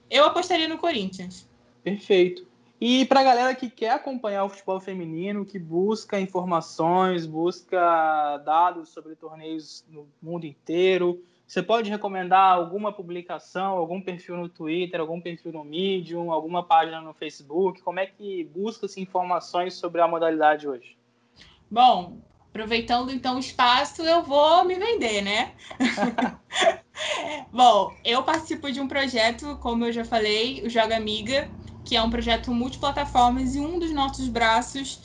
S4: eu apostaria no Corinthians.
S2: Perfeito. E para a galera que quer acompanhar o futebol feminino, que busca informações, busca dados sobre torneios no mundo inteiro, você pode recomendar alguma publicação, algum perfil no Twitter, algum perfil no Medium, alguma página no Facebook? Como é que busca-se informações sobre a modalidade hoje?
S4: Bom, aproveitando então o espaço, eu vou me vender, né? Bom, eu participo de um projeto, como eu já falei, o Joga Amiga, que é um projeto multiplataformas, e um dos nossos braços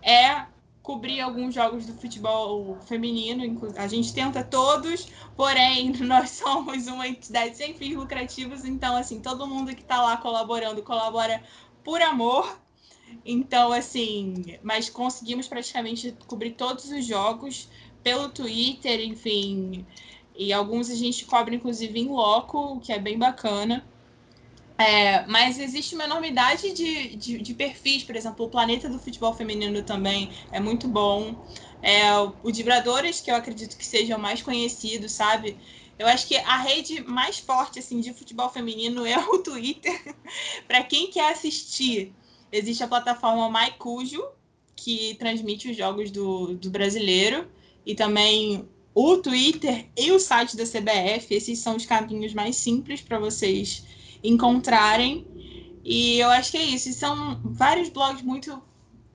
S4: é cobrir alguns jogos do futebol feminino. A gente tenta todos, porém, nós somos uma entidade sem fins lucrativos, então, assim, todo mundo que está lá colaborando, colabora por amor. Então, assim, mas conseguimos praticamente cobrir todos os jogos pelo Twitter, enfim. E alguns a gente cobre, inclusive, em loco, o que é bem bacana. É, mas existe uma enormidade de, de, de, perfis, por exemplo, o Planeta do Futebol Feminino também é muito bom. É, o Vibradores, que eu acredito que seja o mais conhecido, sabe? Eu acho que a rede mais forte assim de futebol feminino é o Twitter. Para quem quer assistir, existe a plataforma MyCujo, que transmite os jogos do, do brasileiro, e também o Twitter e o site da CBF. Esses são os caminhos mais simples para vocês encontrarem. E eu acho que é isso. E são vários blogs muito.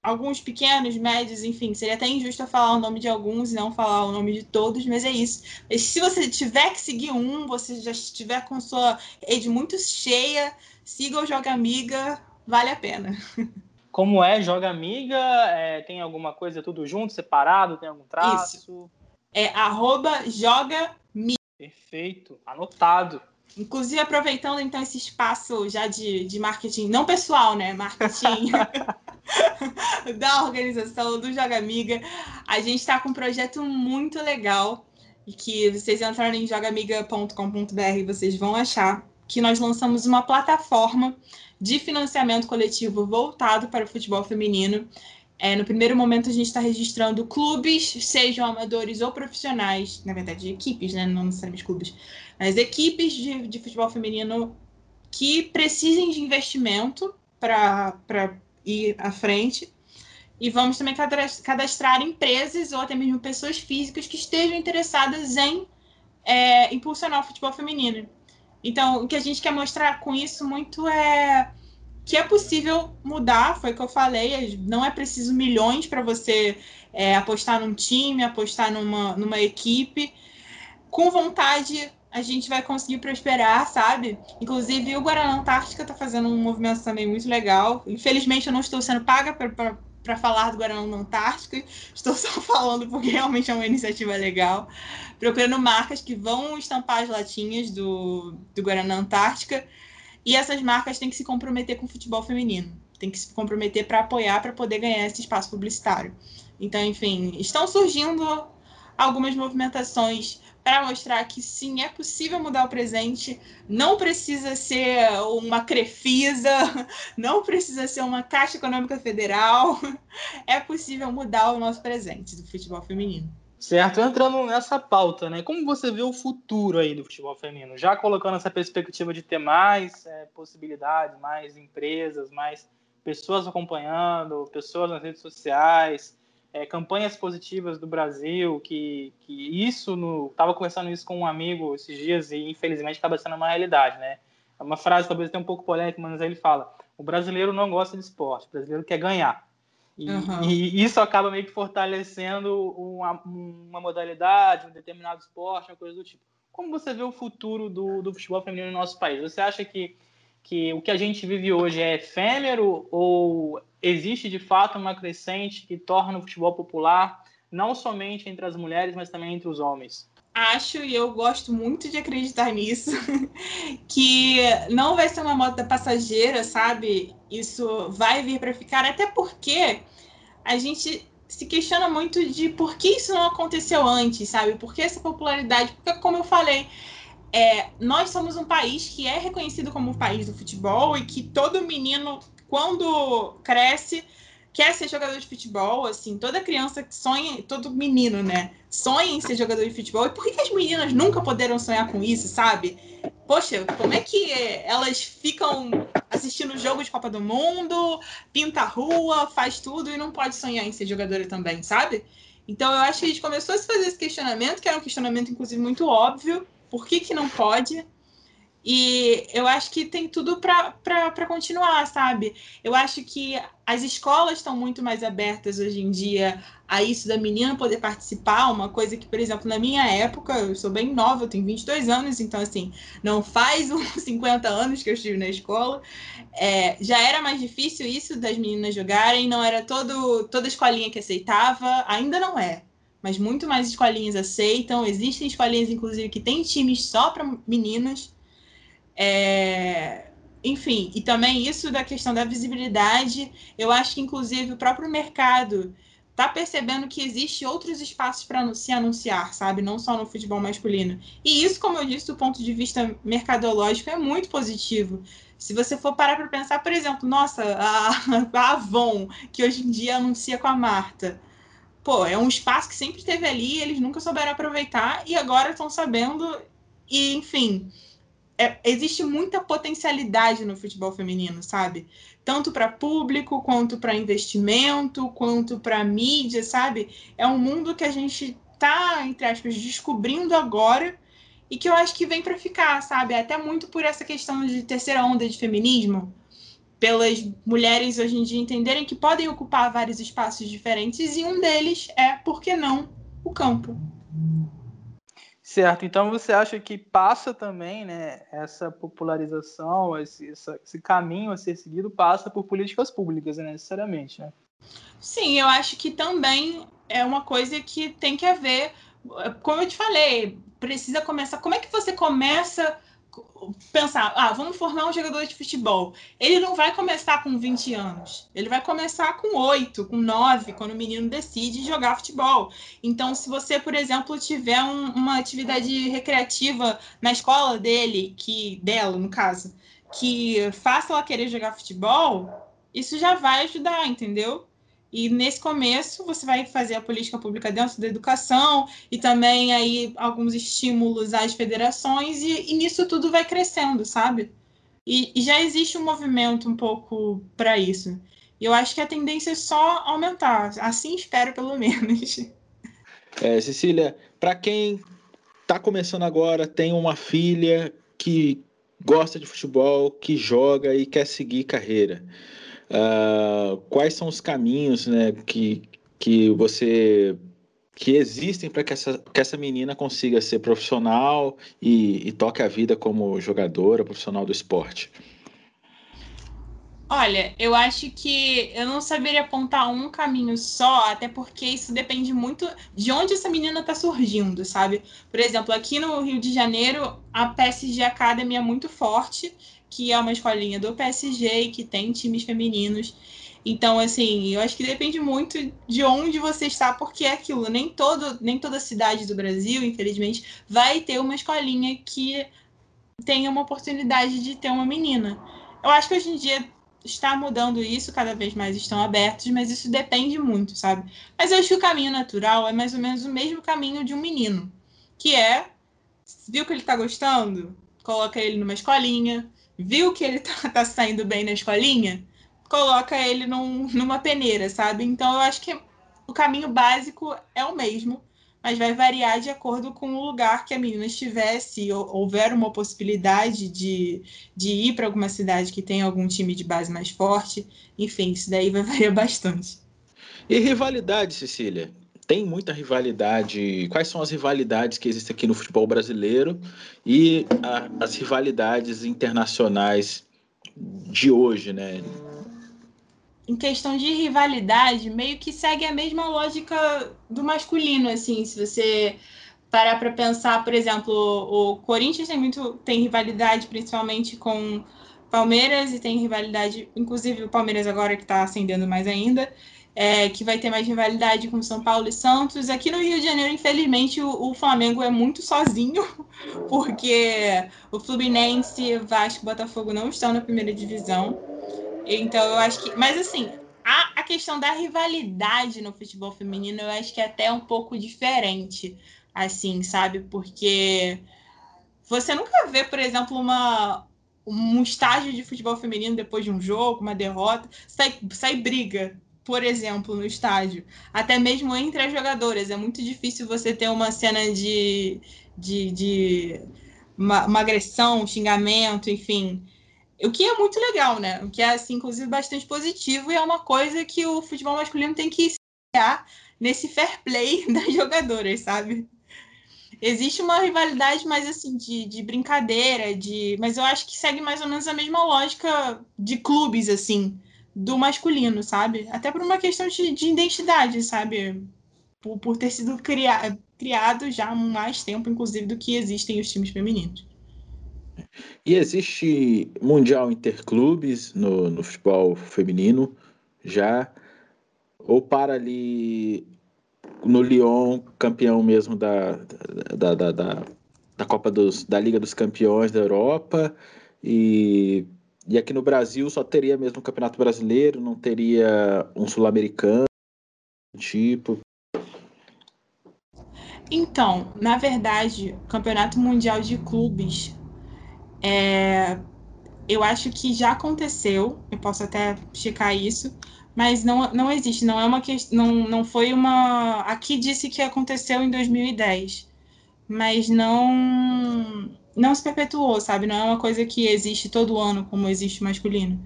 S4: Alguns pequenos, médios, enfim. Seria até injusto falar o nome de alguns e não falar o nome de todos, mas é isso. Mas se você tiver que seguir um, você já estiver com sua rede muito cheia, siga o Joga Amiga, vale a pena.
S2: Como é Joga Amiga? É, tem alguma coisa tudo junto, separado? Tem algum traço? Isso.
S4: É arroba Joga
S2: Perfeito, anotado.
S4: Inclusive, aproveitando então esse espaço já de, de marketing, não pessoal, né? Marketing da organização do Joga Amiga. A gente está com um projeto muito legal e que vocês entrarem em jogamiga.com.br vocês vão achar que nós lançamos uma plataforma de financiamento coletivo voltado para o futebol feminino. É, no primeiro momento, a gente está registrando clubes, sejam amadores ou profissionais, na verdade, equipes, né? não necessariamente clubes, as equipes de, de futebol feminino que precisem de investimento para ir à frente. E vamos também cadastrar empresas ou até mesmo pessoas físicas que estejam interessadas em é, impulsionar o futebol feminino. Então, o que a gente quer mostrar com isso muito é que é possível mudar, foi o que eu falei, não é preciso milhões para você é, apostar num time, apostar numa, numa equipe. Com vontade, a gente vai conseguir prosperar, sabe? Inclusive, o Guaraná Antártica está fazendo um movimento também muito legal. Infelizmente, eu não estou sendo paga para falar do Guaraná Antártica, estou só falando porque realmente é uma iniciativa legal. Procurando marcas que vão estampar as latinhas do, do Guaraná Antártica. E essas marcas têm que se comprometer com o futebol feminino. Tem que se comprometer para apoiar, para poder ganhar esse espaço publicitário. Então, enfim, estão surgindo algumas movimentações para mostrar que sim, é possível mudar o presente, não precisa ser uma Crefisa, não precisa ser uma Caixa Econômica Federal, é possível mudar o nosso presente do futebol feminino.
S2: Certo, entrando nessa pauta, né? Como você vê o futuro aí do futebol feminino? Já colocando essa perspectiva de ter mais é, possibilidades, mais empresas, mais pessoas acompanhando, pessoas nas redes sociais, é, campanhas positivas do Brasil, que, que isso, no, tava conversando isso com um amigo esses dias e infelizmente acaba sendo uma realidade, né? É uma frase talvez até um pouco polêmica, mas ele fala: o brasileiro não gosta de esporte, o brasileiro quer ganhar. E, uhum. e, isso acaba meio que fortalecendo uma, uma, modalidade, um determinado esporte, uma coisa do tipo. Como você vê o futuro do, do futebol feminino no nosso país? Você acha que, que o que a gente vive hoje é efêmero ou existe de fato uma crescente que torna o futebol popular não somente entre as mulheres, mas também entre os homens?
S4: Acho, e eu gosto muito de acreditar nisso, que não vai ser uma moda passageira, sabe? Isso vai vir para ficar, até porque a gente se questiona muito de por que isso não aconteceu antes, sabe? Por que essa popularidade? Porque, como eu falei, é, nós somos um país que é reconhecido como o país do futebol e que todo menino, quando cresce, quer ser jogador de futebol, assim, toda criança que sonha, todo menino, né, sonha em ser jogador de futebol. E por que, as meninas nunca poderam sonhar com isso, sabe? Poxa, como é que elas ficam assistindo jogo de Copa do Mundo, pinta a rua, faz tudo e não pode sonhar em ser jogadora também, sabe? Então eu acho que a gente começou a se fazer esse questionamento, que era um questionamento, inclusive, muito óbvio. Por que, que não pode? E eu acho que tem tudo para continuar, sabe? Eu acho que as escolas estão muito mais abertas hoje em dia a isso da menina poder participar, uma coisa que, por exemplo, na minha época, eu sou bem nova, eu tenho 22 anos, então, assim, não faz uns 50 anos que eu estive na escola. É, já era mais difícil isso das meninas jogarem, não era todo, toda escolinha que aceitava, ainda não é mas muito mais escolinhas aceitam. Existem escolinhas, inclusive, que têm times só para meninas. É, enfim, e também isso da questão da visibilidade, eu acho que inclusive o próprio mercado está percebendo que existe outros espaços para se anunciar, sabe? Não só no futebol masculino. E isso, como eu disse, do ponto de vista mercadológico, é muito positivo. Se você for parar para pensar, por exemplo, nossa, a, a Avon, que hoje em dia anuncia com a Marta. Pô, é um espaço que sempre esteve ali, eles nunca souberam aproveitar e agora estão sabendo. E, enfim, é, existe muita potencialidade no futebol feminino, sabe? Tanto para público, quanto para investimento, quanto para mídia, sabe? É um mundo que a gente tá, entre aspas, descobrindo agora e que eu acho que vem para ficar, sabe? Até muito por essa questão de terceira onda de feminismo, pelas mulheres hoje em dia entenderem que podem ocupar vários espaços diferentes e um deles é, por que não, o campo.
S2: Certo, então você acha que passa também, né, essa popularização, esse, esse caminho a ser seguido passa por políticas públicas, né, necessariamente, né?
S4: Sim, eu acho que também é uma coisa que tem que haver, como eu te falei, precisa começar. Como é que você começa pensar, ah, vamos formar um jogador de futebol. Ele não vai começar com 20 anos. Ele vai começar com 8, com 9, quando o menino decide jogar futebol. Então, se você, por exemplo, tiver um, uma atividade recreativa na escola dele, que dela, no caso, que faça ela querer jogar futebol, isso já vai ajudar, entendeu? E nesse começo você vai fazer a política pública dentro da educação e também aí alguns estímulos às federações e, e nisso tudo vai crescendo, sabe? E, e já existe um movimento um pouco para isso. E eu acho que a tendência é só aumentar. Assim espero, pelo menos.
S3: É, Cecília, para quem está começando agora, tem uma filha que gosta de futebol, que joga e quer seguir carreira. Uh, quais são os caminhos né, que, que você que existem para que essa, que essa menina consiga ser profissional e, e toque a vida como jogadora, profissional do esporte?
S4: Olha, eu acho que eu não saberia apontar um caminho só, até porque isso depende muito de onde essa menina está surgindo, sabe? Por exemplo, aqui no Rio de Janeiro, a PSG Academy é muito forte que é uma escolinha do PSG e que tem times femininos. Então, assim, eu acho que depende muito de onde você está, porque é aquilo, nem, todo, nem toda cidade do Brasil, infelizmente, vai ter uma escolinha que tenha uma oportunidade de ter uma menina. Eu acho que hoje em dia está mudando isso, cada vez mais estão abertos, mas isso depende muito, sabe? Mas eu acho que o caminho natural é mais ou menos o mesmo caminho de um menino, que é, viu que ele está gostando? Coloca ele numa escolinha, viu que ele tá, tá saindo bem na escolinha, coloca ele num, numa peneira, sabe? Então eu acho que o caminho básico é o mesmo, mas vai variar de acordo com o lugar que a menina estiver, se houver uma possibilidade de, de ir para alguma cidade que tenha algum time de base mais forte. Enfim, isso daí vai variar bastante.
S3: E rivalidade, Cecília? Tem muita rivalidade. Quais são as rivalidades que existem aqui no futebol brasileiro e a, as rivalidades internacionais de hoje, né?
S4: Em questão de rivalidade, meio que segue a mesma lógica do masculino, assim, se você parar para pensar, por exemplo, o Corinthians tem muito tem rivalidade principalmente com Palmeiras e tem rivalidade, inclusive o Palmeiras agora que está acendendo mais ainda, é, que vai ter mais rivalidade com São Paulo e Santos. Aqui no Rio de Janeiro, infelizmente, o, o Flamengo é muito sozinho, porque o Fluminense, Vasco e Botafogo não estão na primeira divisão. Então, eu acho que. Mas, assim, a, a questão da rivalidade no futebol feminino, eu acho que é até um pouco diferente, assim, sabe? Porque você nunca vê, por exemplo, uma, um estágio de futebol feminino depois de um jogo, uma derrota, sai, sai briga, por exemplo, no estádio. Até mesmo entre as jogadoras. É muito difícil você ter uma cena de, de, de uma, uma agressão, um xingamento, enfim. O que é muito legal, né? O que é, assim, inclusive, bastante positivo e é uma coisa que o futebol masculino tem que se nesse fair play das jogadoras, sabe? Existe uma rivalidade mais assim de, de brincadeira, de, mas eu acho que segue mais ou menos a mesma lógica de clubes assim do masculino, sabe? Até por uma questão de, de identidade, sabe? Por, por ter sido cria, criado já há mais tempo, inclusive, do que existem os times femininos.
S3: E existe Mundial Interclubes no, no futebol feminino já? Ou para ali no Lyon, campeão mesmo da, da, da, da, da Copa dos, da Liga dos Campeões da Europa. E, e aqui no Brasil só teria mesmo o Campeonato Brasileiro, não teria um Sul-Americano, tipo.
S4: Então, na verdade, o Campeonato Mundial de Clubes é, eu acho que já aconteceu, eu posso até checar isso, mas não, não existe, não é uma questão, não, não foi uma. Aqui disse que aconteceu em 2010, mas não não se perpetuou, sabe? Não é uma coisa que existe todo ano como existe masculino.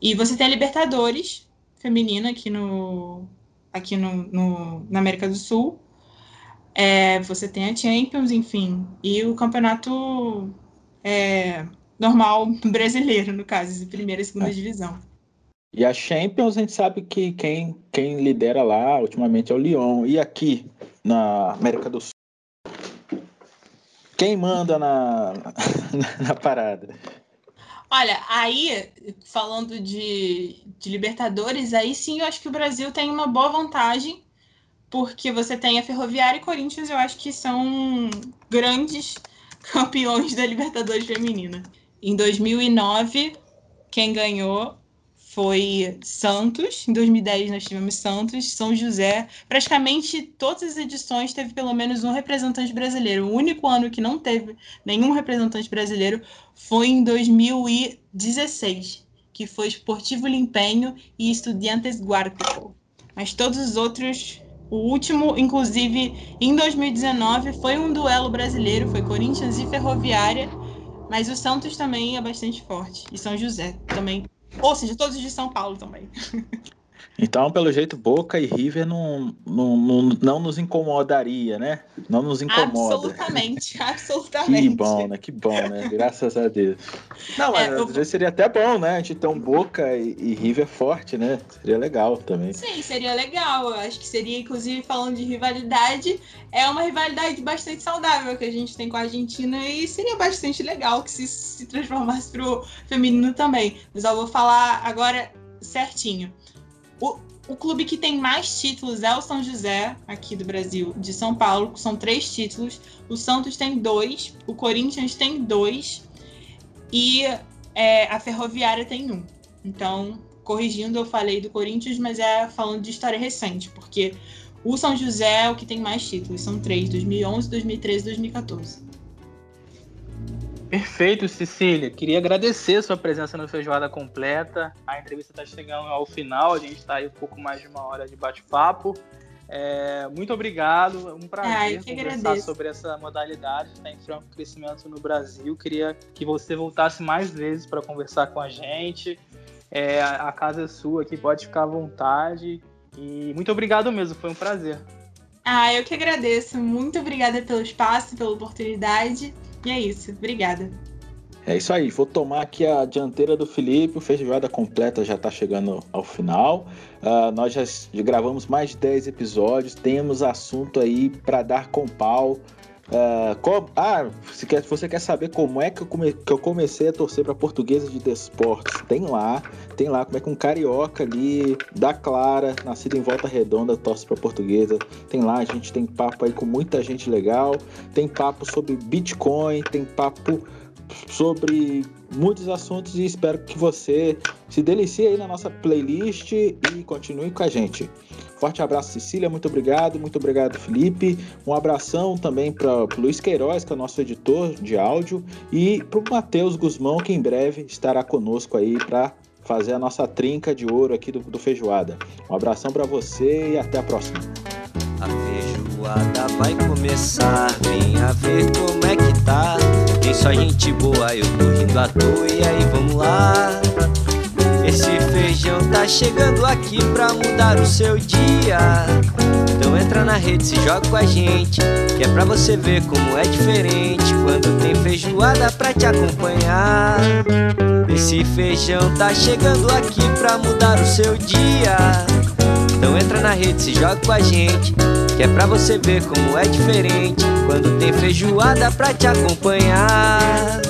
S4: E você tem a Libertadores feminina aqui no aqui no, no na América do Sul. É, você tem a Champions, enfim, e o campeonato é, normal brasileiro, no caso, de primeira e segunda é. divisão.
S3: E a Champions, a gente sabe que quem, quem lidera lá ultimamente é o Lyon. E aqui, na América do Sul, quem manda na, na, parada?
S4: Olha, aí, falando de, de Libertadores, aí sim eu acho que o Brasil tem uma boa vantagem, porque você tem a Ferroviária e Corinthians, eu acho que são grandes campeões da Libertadores Feminina. Em 2009, quem ganhou foi Santos, em 2010 nós tivemos Santos, São José. Praticamente todas as edições teve pelo menos um representante brasileiro. O único ano que não teve nenhum representante brasileiro foi em 2016, que foi Esportivo Limpenho e Estudiantes Guártico. Mas todos os outros, o último, inclusive em 2019, foi um duelo brasileiro, foi Corinthians e Ferroviária, mas o Santos também é bastante forte, e São José também ou seja, todos de São Paulo também.
S3: Então, pelo jeito, Boca e River não, não, não, não nos incomodaria, né? Não nos incomoda.
S4: Absolutamente, absolutamente.
S3: Que bom, né? Que bom, né? Graças a Deus. Não, mas é, às vezes seria até bom, né? A gente ter um Boca e, e, River forte, né? Seria legal também.
S4: Sim, seria legal. Eu acho que seria, inclusive, falando de rivalidade, é uma rivalidade bastante saudável que a gente tem com a Argentina e seria bastante legal que se, se transformasse pro feminino também. Mas eu vou falar agora certinho. O, o clube que tem mais títulos é o São José, aqui do Brasil, de São Paulo, são três títulos. O Santos tem dois, o Corinthians tem dois e é, a Ferroviária tem um. Então, corrigindo, eu falei do Corinthians, mas é falando de história recente, porque o São José é o que tem mais títulos, são três: 2011, 2013 e 2014.
S2: Perfeito, Cecília. Queria agradecer a sua presença no Feijoada Completa. A entrevista está chegando ao final, a gente está aí um pouco mais de uma hora de bate-papo. É, muito obrigado, é um prazer
S4: ah,
S2: conversar agradeço. sobre essa modalidade que está em franco crescimento no Brasil. Queria que você voltasse mais vezes para conversar com a gente. É, a casa é sua aqui, pode ficar à vontade. E muito obrigado mesmo, foi um prazer.
S4: Ah, eu que agradeço. Muito obrigada pelo espaço, pela oportunidade. E é isso. Obrigada.
S3: É isso aí, vou tomar aqui a dianteira do Felipe, o feijoada completa já está chegando ao final. Uh, nós já, gravamos mais de 10 episódios, temos assunto aí para dar com pau. Uh, ah, se, quer, se você quer saber como é que eu, come, que eu comecei a torcer para Portuguesa de Desportos, tem lá, tem lá como é que um carioca ali da Clara, nascido em Volta Redonda, torce para Portuguesa. Tem lá, a gente tem papo aí com muita gente legal, tem papo sobre Bitcoin, tem papo sobre muitos assuntos e espero que você se delicie aí na nossa playlist e continue com a gente. Forte abraço, Cecília, muito obrigado, muito obrigado, Felipe. Um abração também para o Luiz Queiroz, que é o nosso editor de áudio, e para o Matheus Guzmão, que em breve estará conosco aí para fazer a nossa trinca de ouro aqui do, do Feijoada. Um abração para você e até a próxima.
S1: A feijoada vai começar, venha ver como é que tá. Tem só gente boa, eu tô rindo à toa e aí vamos lá. Esse feijão tá chegando aqui pra mudar o seu dia. Então entra na rede, se joga com a gente, que é pra você ver como é diferente quando tem feijoada pra te acompanhar. Esse feijão tá chegando aqui pra mudar o seu dia. Então entra na rede, se joga com a gente, que é pra você ver como é diferente quando tem feijoada pra te acompanhar.